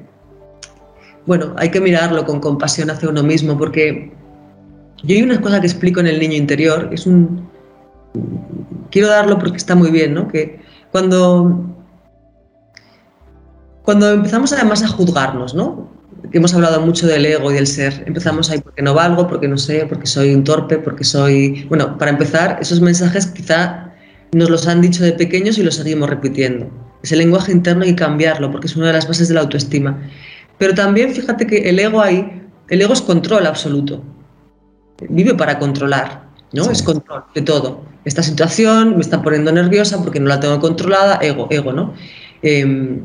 bueno, hay que mirarlo con compasión hacia uno mismo, porque yo hay una cosa que explico en el niño interior, es un... Quiero darlo porque está muy bien, ¿no? Que cuando... Cuando empezamos además a juzgarnos, ¿no? que hemos hablado mucho del ego y del ser. Empezamos ahí porque no valgo, porque no sé, porque soy un torpe, porque soy... Bueno, para empezar, esos mensajes quizá nos los han dicho de pequeños y los seguimos repitiendo. Ese lenguaje interno hay que cambiarlo porque es una de las bases de la autoestima. Pero también fíjate que el ego ahí, el ego es control absoluto. Vive para controlar, ¿no? Es control de todo. Esta situación me está poniendo nerviosa porque no la tengo controlada, ego, ego, ¿no? Eh,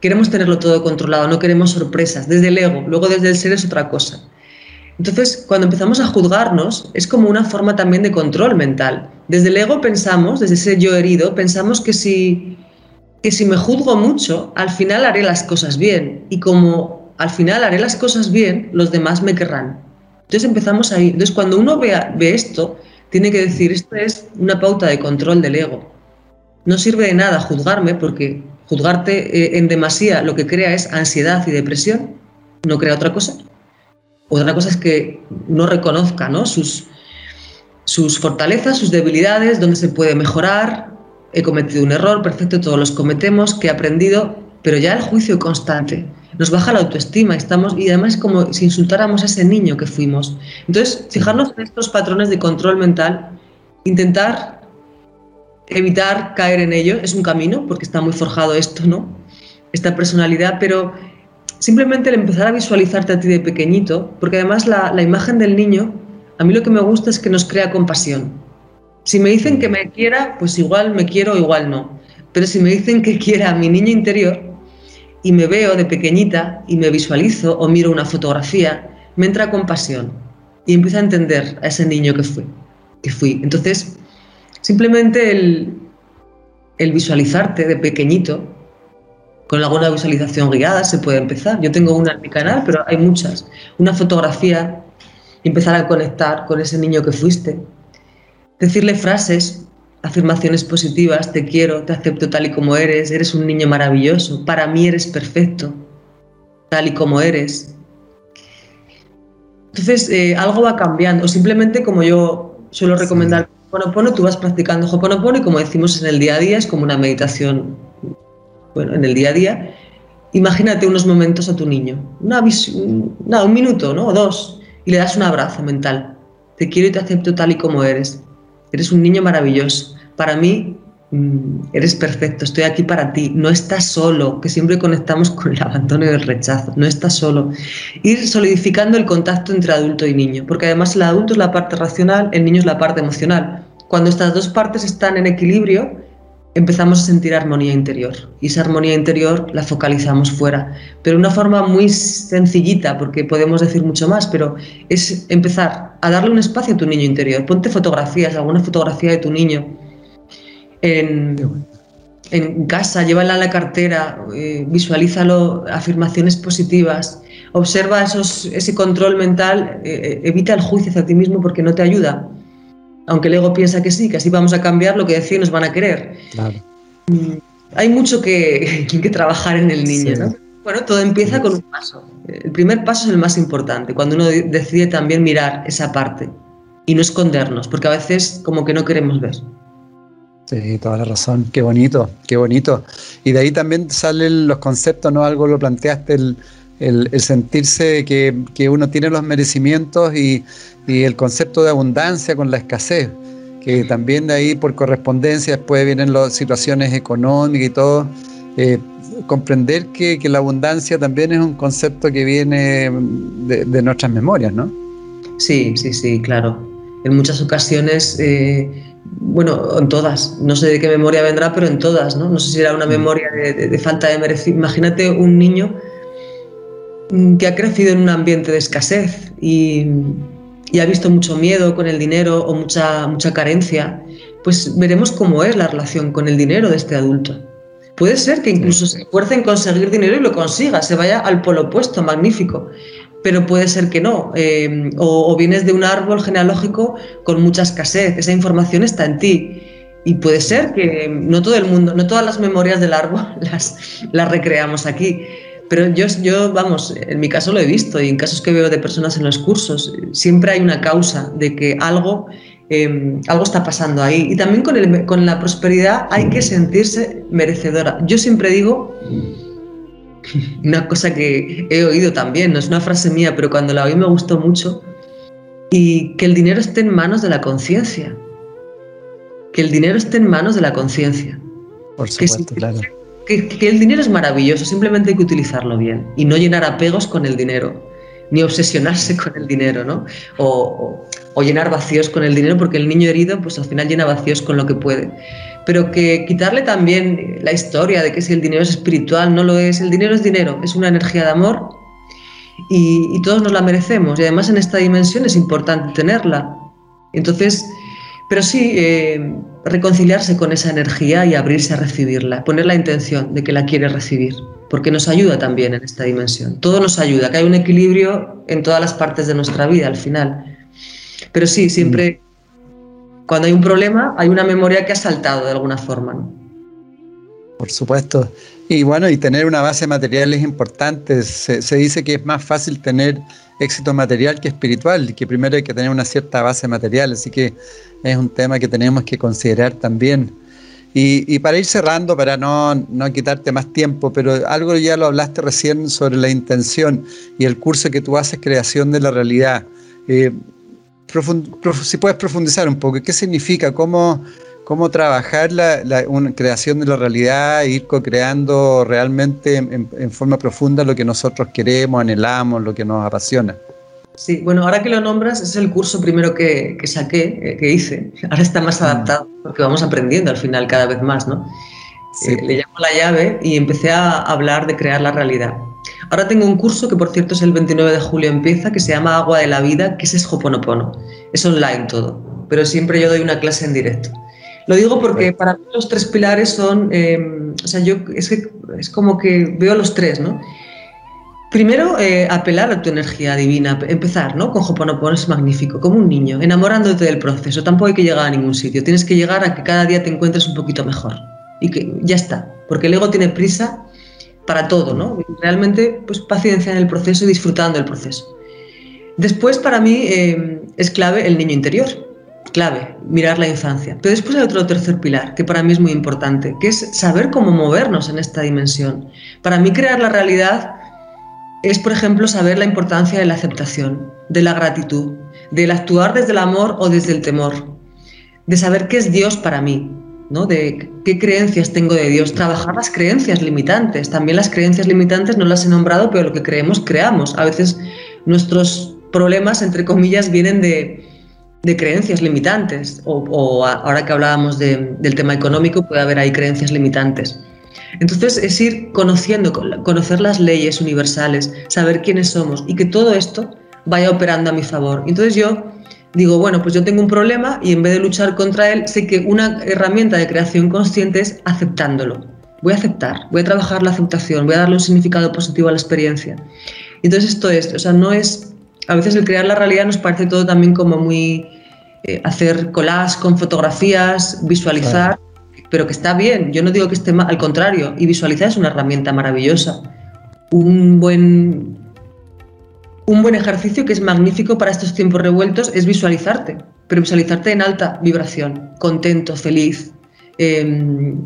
Queremos tenerlo todo controlado, no queremos sorpresas, desde el ego, luego desde el ser es otra cosa. Entonces, cuando empezamos a juzgarnos, es como una forma también de control mental. Desde el ego pensamos, desde ese yo herido, pensamos que si, que si me juzgo mucho, al final haré las cosas bien. Y como al final haré las cosas bien, los demás me querrán. Entonces empezamos ahí. Entonces, cuando uno ve, ve esto, tiene que decir, esto es una pauta de control del ego. No sirve de nada juzgarme porque Juzgarte eh, en demasía lo que crea es ansiedad y depresión, no crea otra cosa. Otra cosa es que no reconozca ¿no? Sus, sus fortalezas, sus debilidades, dónde se puede mejorar. He cometido un error, perfecto, todos los cometemos, que he aprendido, pero ya el juicio constante nos baja la autoestima estamos, y además es como si insultáramos a ese niño que fuimos. Entonces, fijarnos en estos patrones de control mental, intentar evitar caer en ello, es un camino, porque está muy forjado esto, ¿no? Esta personalidad, pero simplemente el empezar a visualizarte a ti de pequeñito, porque además la, la imagen del niño, a mí lo que me gusta es que nos crea compasión. Si me dicen que me quiera, pues igual me quiero, igual no. Pero si me dicen que quiera a mi niño interior y me veo de pequeñita y me visualizo o miro una fotografía, me entra compasión y empiezo a entender a ese niño que fui. Que fui. Entonces, Simplemente el, visualizarte de pequeñito, con alguna visualización guiada se puede empezar. Yo tengo una en mi canal, pero hay muchas. Una fotografía, empezar a conectar con ese niño que fuiste. Decirle frases, afirmaciones positivas, te quiero, te acepto tal y como eres, eres un niño maravilloso, para mí eres perfecto, tal y como eres. Entonces, eh, algo va cambiando, o simplemente como yo suelo recomendar Hoponopono tú vas practicando Hoponopono y como decimos en el día a día, es como una meditación, bueno, en el día a día. Imagínate unos momentos a tu niño, un minuto, ¿no? O dos, y le das un abrazo mental. Te quiero y te acepto tal y como eres. Eres un niño maravilloso. Para mí, eres perfecto, estoy aquí para ti. No estás solo, que siempre conectamos con el abandono y el rechazo. No estás solo. Ir solidificando el contacto entre adulto y niño, porque además el adulto es la parte racional, el niño es la parte emocional. cuando estas dos partes están en equilibrio, empezamos a sentir armonía interior. Y esa armonía interior la focalizamos fuera. Pero de una forma muy sencillita, porque podemos decir mucho más, pero es empezar a darle un espacio a tu niño interior. Ponte fotografías, alguna fotografía de tu niño en, en casa, llévala a la cartera, eh, visualízalo, afirmaciones positivas, observa esos, ese control mental, eh, eh, evita el juicio hacia ti mismo porque no te ayuda. Aunque el ego piensa que sí, que así vamos a cambiar lo que decía nos van a querer. Mm, hay mucho que, *laughs* que, trabajar en el niño, ¿no? Bueno, todo empieza con un paso. El primer paso es el más importante, cuando uno decide también mirar esa parte y no escondernos, porque a veces como que no queremos ver. Sí, toda la razón. Qué bonito, qué bonito. Y de ahí también salen los conceptos, ¿no? Algo lo planteaste, el, el, sentirse que, que, uno tiene los merecimientos y, y, el concepto de abundancia con la escasez, que también de ahí por correspondencia después vienen las situaciones económicas y todo. Eh, comprender que, que, la abundancia también es un concepto que viene de, de, nuestras memorias, ¿no? Sí, sí, sí, claro. En muchas ocasiones... Eh, bueno, en todas, no sé de qué memoria vendrá, pero en todas, ¿no? No sé si era una mm. memoria de, falta de merecimiento. Imagínate un niño que ha crecido en un ambiente de escasez y, ha visto mucho miedo con el dinero o mucha, mucha carencia, pues veremos cómo es la relación con el dinero de este adulto. Puede ser que incluso se esfuerce en conseguir dinero y lo consiga, se vaya al polo opuesto, magnífico pero puede ser que no. Eh, o, vienes de un árbol genealógico con mucha escasez, esa información está en ti. Y puede ser que no todo el mundo, no todas las memorias del árbol *laughs* las, las recreamos aquí. Pero yo, yo, vamos, en mi caso lo he visto y en casos que veo de personas en los cursos, siempre hay una causa de que algo, em, algo está pasando ahí. Y también con, el, con la prosperidad hay que sentirse merecedora. Yo siempre digo una cosa que he oído también, no es una frase mía, pero cuando la oí me gustó mucho, y que el dinero esté en manos de la conciencia. Que el dinero esté en manos de la conciencia. Por supuesto, claro. Que, el dinero es maravilloso, simplemente hay que utilizarlo bien y no llenar apegos con el dinero, ni obsesionarse *laughs* con el dinero, ¿no? O, o llenar vacíos con el dinero, porque el niño herido, pues al final llena vacíos con lo que puede pero que quitarle también la historia de que si el dinero es espiritual, no lo es. El dinero es dinero, es una energía de amor y, todos nos la merecemos. Y además en esta dimensión es importante tenerla. Entonces, pero sí, eh, reconciliarse con esa energía y abrirse a recibirla, poner la intención de que la quiere recibir, porque nos ayuda también en esta dimensión. Todo nos ayuda, que hay un equilibrio en todas las partes de nuestra vida al final. Pero sí, siempre cuando hay un problema, hay una memoria que ha saltado de alguna forma. Por supuesto. Y bueno, y tener una base material es importante. Se, dice que es más fácil tener éxito material que espiritual, y que primero hay que tener una cierta base material, así que es un tema que tenemos que considerar también. Y, para ir cerrando, para no, no, quitarte más tiempo, pero algo ya lo hablaste recién sobre la intención y el curso que tú haces, Creación de la Realidad. Eh, si puedes profundizar un poco, ¿qué significa? ¿Cómo, cómo trabajar la, creación de la realidad e ir co-creando realmente en, forma profunda lo que nosotros queremos, anhelamos, lo que nos apasiona? Sí, bueno, ahora que lo nombras, es el curso primero que, que saqué, eh, que hice. Ahora está más mm. adaptado, porque vamos aprendiendo al final cada vez más, ¿no? Eh, le llamo la llave y empecé a hablar de crear la realidad. Ahora tengo un curso que, por cierto, es el 29 de julio empieza, que se llama Agua de la Vida, que es Hoponopono. Es online todo, pero siempre yo doy una clase en directo. Lo digo porque para mí los tres pilares son, em, o sea, yo es, que, es como que veo los tres, ¿no? Primero, eh, apelar a tu energía divina, empezar, ¿no? Con Hoponopono es magnífico, como un niño, enamorándote del proceso. Tampoco hay que llegar a ningún sitio, tienes que llegar a que cada día te encuentres un poquito mejor. Y que ya está, porque el ego tiene prisa para todo, ¿no? Realmente, pues paciencia en el proceso y disfrutando del proceso. Después, para mí, eh, es clave el niño interior, clave, mirar la infancia. Pero después hay otro tercer pilar, que para mí es muy importante, que es saber cómo movernos en esta dimensión. Para mí, crear la realidad es, por ejemplo, saber la importancia de la aceptación, de la gratitud, del actuar desde el amor o desde el temor, de saber qué es Dios para mí, ¿no? De qué creencias tengo de Dios, trabajar las creencias limitantes. También las creencias limitantes no las he nombrado, pero lo que creemos, creamos. A veces nuestros problemas, entre comillas, vienen de, de creencias limitantes, o, ahora que hablábamos del tema económico, puede haber ahí creencias limitantes. Entonces es ir conociendo, conocer las leyes universales, saber quiénes somos y que todo esto vaya operando a mi favor. Entonces yo digo, bueno, pues yo tengo un problema y en vez de luchar contra él, sé que una herramienta de creación consciente es aceptándolo. Voy a aceptar, voy a trabajar la aceptación, voy a darle un significado positivo a la experiencia. Entonces esto es, o sea, no es, a veces el crear la realidad nos parece todo también como muy eh, hacer collage con fotografías, visualizar, pero que está bien, yo no digo que esté mal, al contrario, y visualizar es una herramienta maravillosa. Un buen un buen ejercicio que es magnífico para estos tiempos revueltos es visualizarte, pero visualizarte en alta vibración, contento, feliz, em,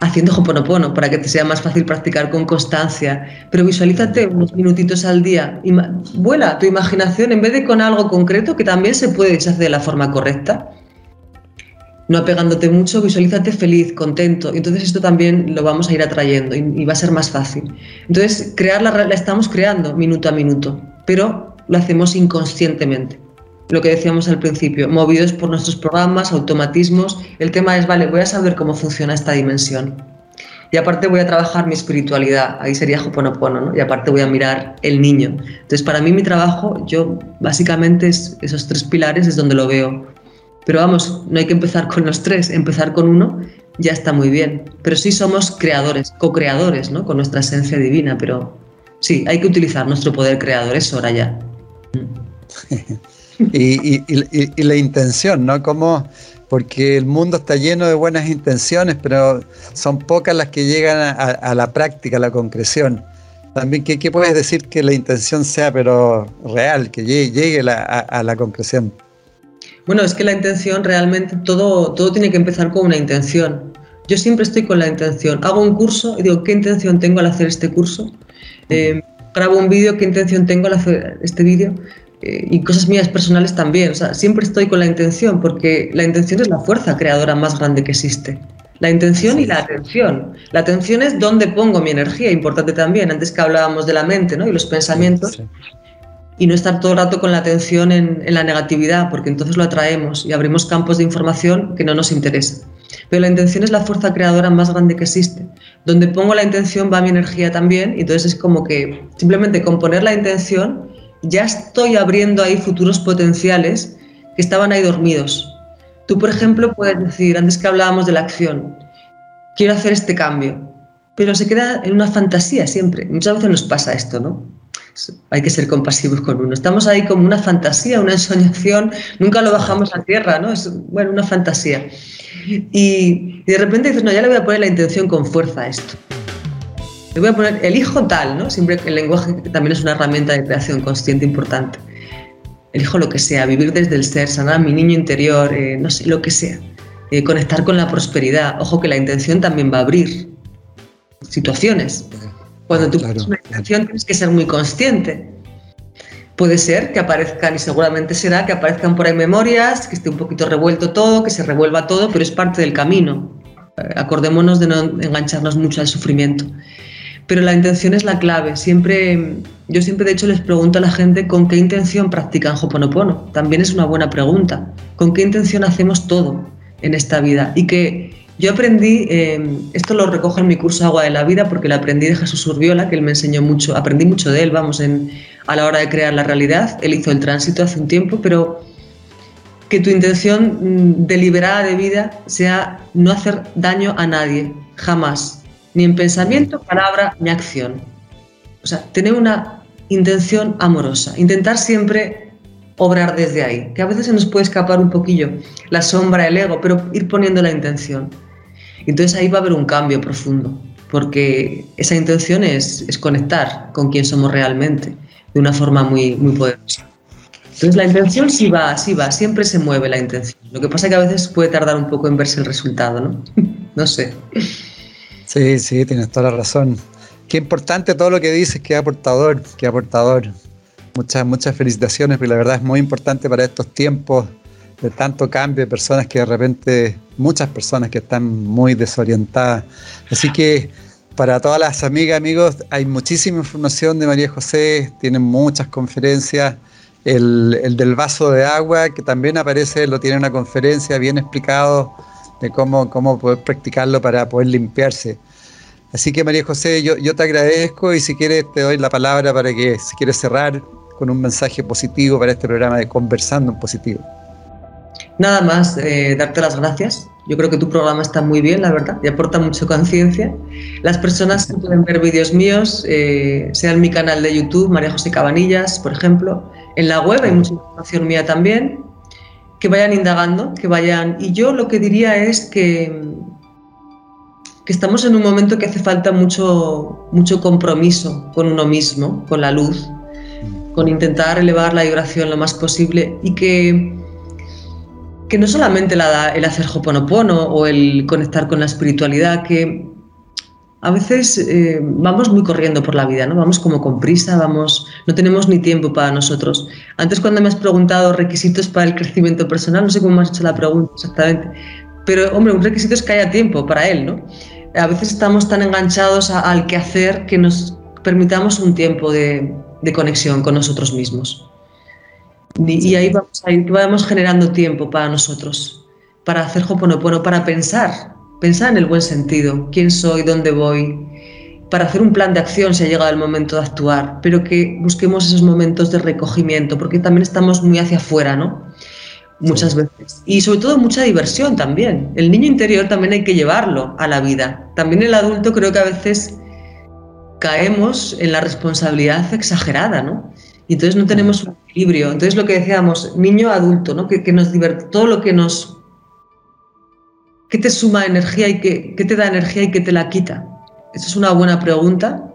haciendo hoponopono para que te sea más fácil practicar con constancia. Pero visualízate unos minutitos al día. y vuela tu imaginación en vez de con algo concreto que también se puede hacer de la forma correcta no apegándote mucho, visualízate feliz, contento. Entonces esto también lo vamos a ir atrayendo y, va a ser más fácil. Entonces, crear la, la estamos creando minuto a minuto, pero lo hacemos inconscientemente. Lo que decíamos al principio, movidos por nuestros programas, automatismos. El tema es, vale, voy a saber cómo funciona esta dimensión. Y aparte voy a trabajar mi espiritualidad, ahí sería Hoponopono, ¿no? Y aparte voy a mirar el niño. Entonces, para mí mi trabajo, yo básicamente es, esos tres pilares es donde lo veo pero vamos, no hay que empezar con los tres, empezar con uno ya está muy bien. Pero sí somos creadores, co-creadores, ¿no? Con nuestra esencia divina, pero sí, hay que utilizar nuestro poder creador, es hora ya. *laughs* y, la intención, ¿no? Como, porque el mundo está lleno de buenas intenciones, pero son pocas las que llegan a, la práctica, a la concreción. También, ¿qué, puedes decir que la intención sea, pero real, que llegue, a la concreción? Bueno, es que la intención realmente, todo, todo tiene que empezar con una intención. Yo siempre estoy con la intención. Hago un curso y digo, ¿qué intención tengo al hacer este curso? Eh, grabo un vídeo, ¿qué intención tengo al hacer este vídeo? Eh, y cosas mías personales también. O sea, siempre estoy con la intención, porque la intención es la fuerza creadora más grande que existe. La intención y la atención. La atención es dónde pongo mi energía, importante también. Antes que hablábamos de la mente ¿no? y los pensamientos y no estar todo el rato con la atención en, la negatividad, porque entonces lo atraemos y abrimos campos de información que no nos interesa. Pero la intención es la fuerza creadora más grande que existe. Donde pongo la intención va mi energía también, y entonces es como que simplemente con poner la intención ya estoy abriendo ahí futuros potenciales que estaban ahí dormidos. Tú, por ejemplo, puedes decir, antes que hablábamos de la acción, quiero hacer este cambio, pero se queda en una fantasía siempre. Muchas veces nos pasa esto, ¿no? Hay que ser compasivos con uno. Estamos ahí como una fantasía, una ensoñación, nunca lo bajamos a tierra, ¿no? Es, bueno, una fantasía. Y, de repente dices, no, ya le voy a poner la intención con fuerza a esto. Le voy a poner el hijo tal, ¿no? Siempre el lenguaje también es una herramienta de creación consciente importante. Elijo lo que sea, vivir desde el ser, sanar a mi niño interior, eh, no sé, lo que sea. Eh, conectar con la prosperidad. Ojo que la intención también va a abrir situaciones cuando tú claro, una intención tienes que ser muy consciente. Puede ser que aparezcan, y seguramente será, que aparezcan por ahí memorias, que esté un poquito revuelto todo, que se revuelva todo, pero es parte del camino. Eh, acordémonos de no engancharnos mucho al sufrimiento. Pero la intención es la clave. Siempre, yo siempre de hecho les pregunto a la gente con qué intención practican Hoponopono. También es una buena pregunta. ¿Con qué intención hacemos todo en esta vida? Y que yo aprendí, eh, esto lo recojo en mi curso Agua de la Vida porque lo aprendí de Jesús Urbiola, que él me enseñó mucho, aprendí mucho de él, vamos, en, a la hora de crear la realidad. Él hizo el tránsito hace un tiempo, pero que tu intención mm, deliberada de vida sea no hacer daño a nadie, jamás, ni en pensamiento, palabra, ni acción. O sea, tener una intención amorosa, intentar siempre obrar desde ahí, que a veces se nos puede escapar un poquillo la sombra, el ego, pero ir poniendo la intención. Entonces ahí va a haber un cambio profundo, porque esa intención es, conectar con quien somos realmente, de una forma muy, muy poderosa. Entonces la intención sí va, sí va, siempre se mueve la intención. Lo que pasa es que a veces puede tardar un poco en verse el resultado, ¿no? *laughs* no sé. Sí, sí, tienes toda la razón. Qué importante todo lo que dices, qué aportador, qué aportador. Muchas, muchas felicitaciones, porque la verdad es muy importante para estos tiempos de tanto cambio de personas que de repente, muchas personas que están muy desorientadas. Así que para todas las amigas, amigos, hay muchísima información de María José, tienen muchas conferencias el, del vaso de agua, que también aparece, lo tiene una conferencia bien explicado de cómo, cómo poder practicarlo para poder limpiarse. Así que María José, yo, yo te agradezco y si quieres te doy la palabra para que si quieres cerrar con un mensaje positivo para este programa de Conversando en Positivo. Nada más, eh, darte las gracias. Yo creo que tu programa está muy bien, la verdad, y aporta mucho conciencia. Las personas que pueden ver vídeos míos, eh, sea en mi canal de YouTube, María José Cabanillas, por ejemplo, en la web hay mucha información mía también, que vayan indagando, que vayan... Y yo lo que diría es que, que estamos en un momento que hace falta mucho, mucho compromiso con uno mismo, con la luz, con intentar elevar la vibración lo más posible y que que no solamente la, el hacer hoponopono o el conectar con la espiritualidad, que a veces eh, vamos muy corriendo por la vida, ¿no? Vamos como con prisa, vamos, no tenemos ni tiempo para nosotros. Antes cuando me has preguntado requisitos para el crecimiento personal, no sé cómo me has hecho la pregunta exactamente, pero hombre, un requisito es que haya tiempo para él, ¿no? A veces estamos tan enganchados al quehacer que nos permitamos un tiempo de, de conexión con nosotros mismos. Y, ahí vamos, ahí vamos generando tiempo para nosotros, para hacer Hoponopono, para pensar, pensar en el buen sentido, quién soy, dónde voy, para hacer un plan de acción si ha llegado el momento de actuar, pero que busquemos esos momentos de recogimiento, porque también estamos muy hacia afuera, ¿no? Muchas veces. Y sobre todo mucha diversión también. El niño interior también hay que llevarlo a la vida. También el adulto creo que a veces caemos en la responsabilidad exagerada, ¿no? Y entonces no tenemos un equilibrio. Entonces lo que decíamos, niño adulto, ¿no? que, nos divierte, todo lo que nos... ¿Qué te suma energía y qué, te da energía y qué te la quita? Esa es una buena pregunta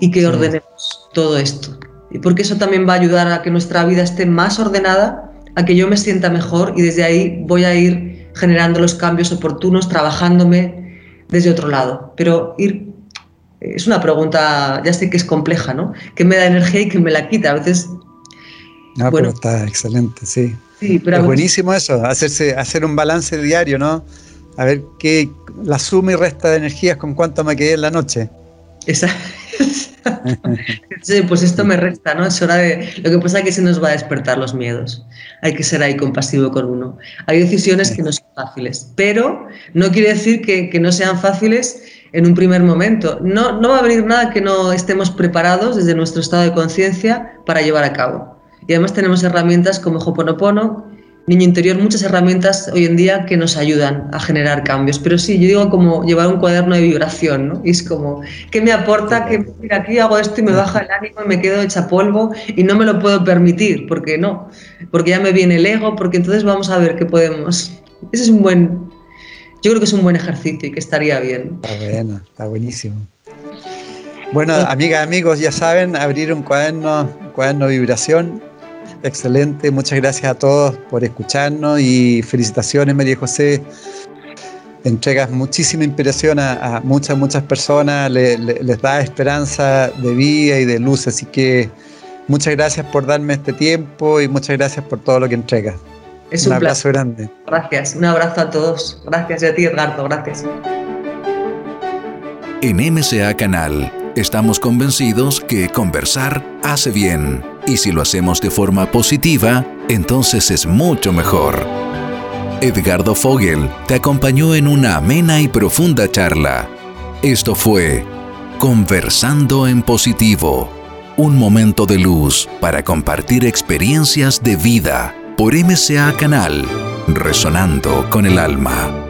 y que ordenemos todo esto. Y porque eso también va a ayudar a que nuestra vida esté más ordenada, a que yo me sienta mejor y desde ahí voy a ir generando los cambios oportunos, trabajándome desde otro lado. Pero ir es una pregunta, ya sé que es compleja, ¿no? ¿Qué me da energía y qué me la quita? A veces. No, bueno, pero está excelente, sí. sí pero es buenísimo eso, hacerse, hacer un balance diario, ¿no? A ver qué la suma y resta de energías con cuánto me quedé en la noche. Exacto. *laughs* sí, pues esto me resta, ¿no? Es hora de. Lo que pasa es que se nos va a despertar los miedos. Hay que ser ahí compasivo con uno. Hay decisiones que no son fáciles, pero no quiere decir que, que no sean fáciles en un primer momento. No, no va a venir nada que no estemos preparados desde nuestro estado de conciencia para llevar a cabo. Y además tenemos herramientas como Hoponopono, Niño Interior, muchas herramientas hoy en día que nos ayudan a generar cambios. Pero sí, yo digo como llevar un cuaderno de vibración, ¿no? Y es como, ¿qué me aporta? Que aquí hago esto y me baja el ánimo y me quedo hecha polvo y no me lo puedo permitir, porque no, porque ya me viene el ego, porque entonces vamos a ver qué podemos. Ese es un buen, yo creo que es un buen ejercicio y que estaría bien. Está bueno, está buenísimo. Bueno, amigas, amigos, ya saben, abrir un cuaderno, cuaderno de vibración. Excelente, muchas gracias a todos por escucharnos y felicitaciones, María José. Entregas muchísima inspiración a, muchas, muchas personas, les da esperanza de vida y de luz, así que muchas gracias por darme este tiempo y muchas gracias por todo lo que entregas. Es un, abrazo grande. Gracias, un abrazo a todos. Gracias y a ti, Edgardo, gracias. En MCA Canal estamos convencidos que conversar hace bien y si lo hacemos de forma positiva, entonces es mucho mejor. Edgardo Fogel te acompañó en una amena y profunda charla. Esto fue Conversando en Positivo, un momento de luz para compartir experiencias de vida por MCA Canal, resonando con el alma.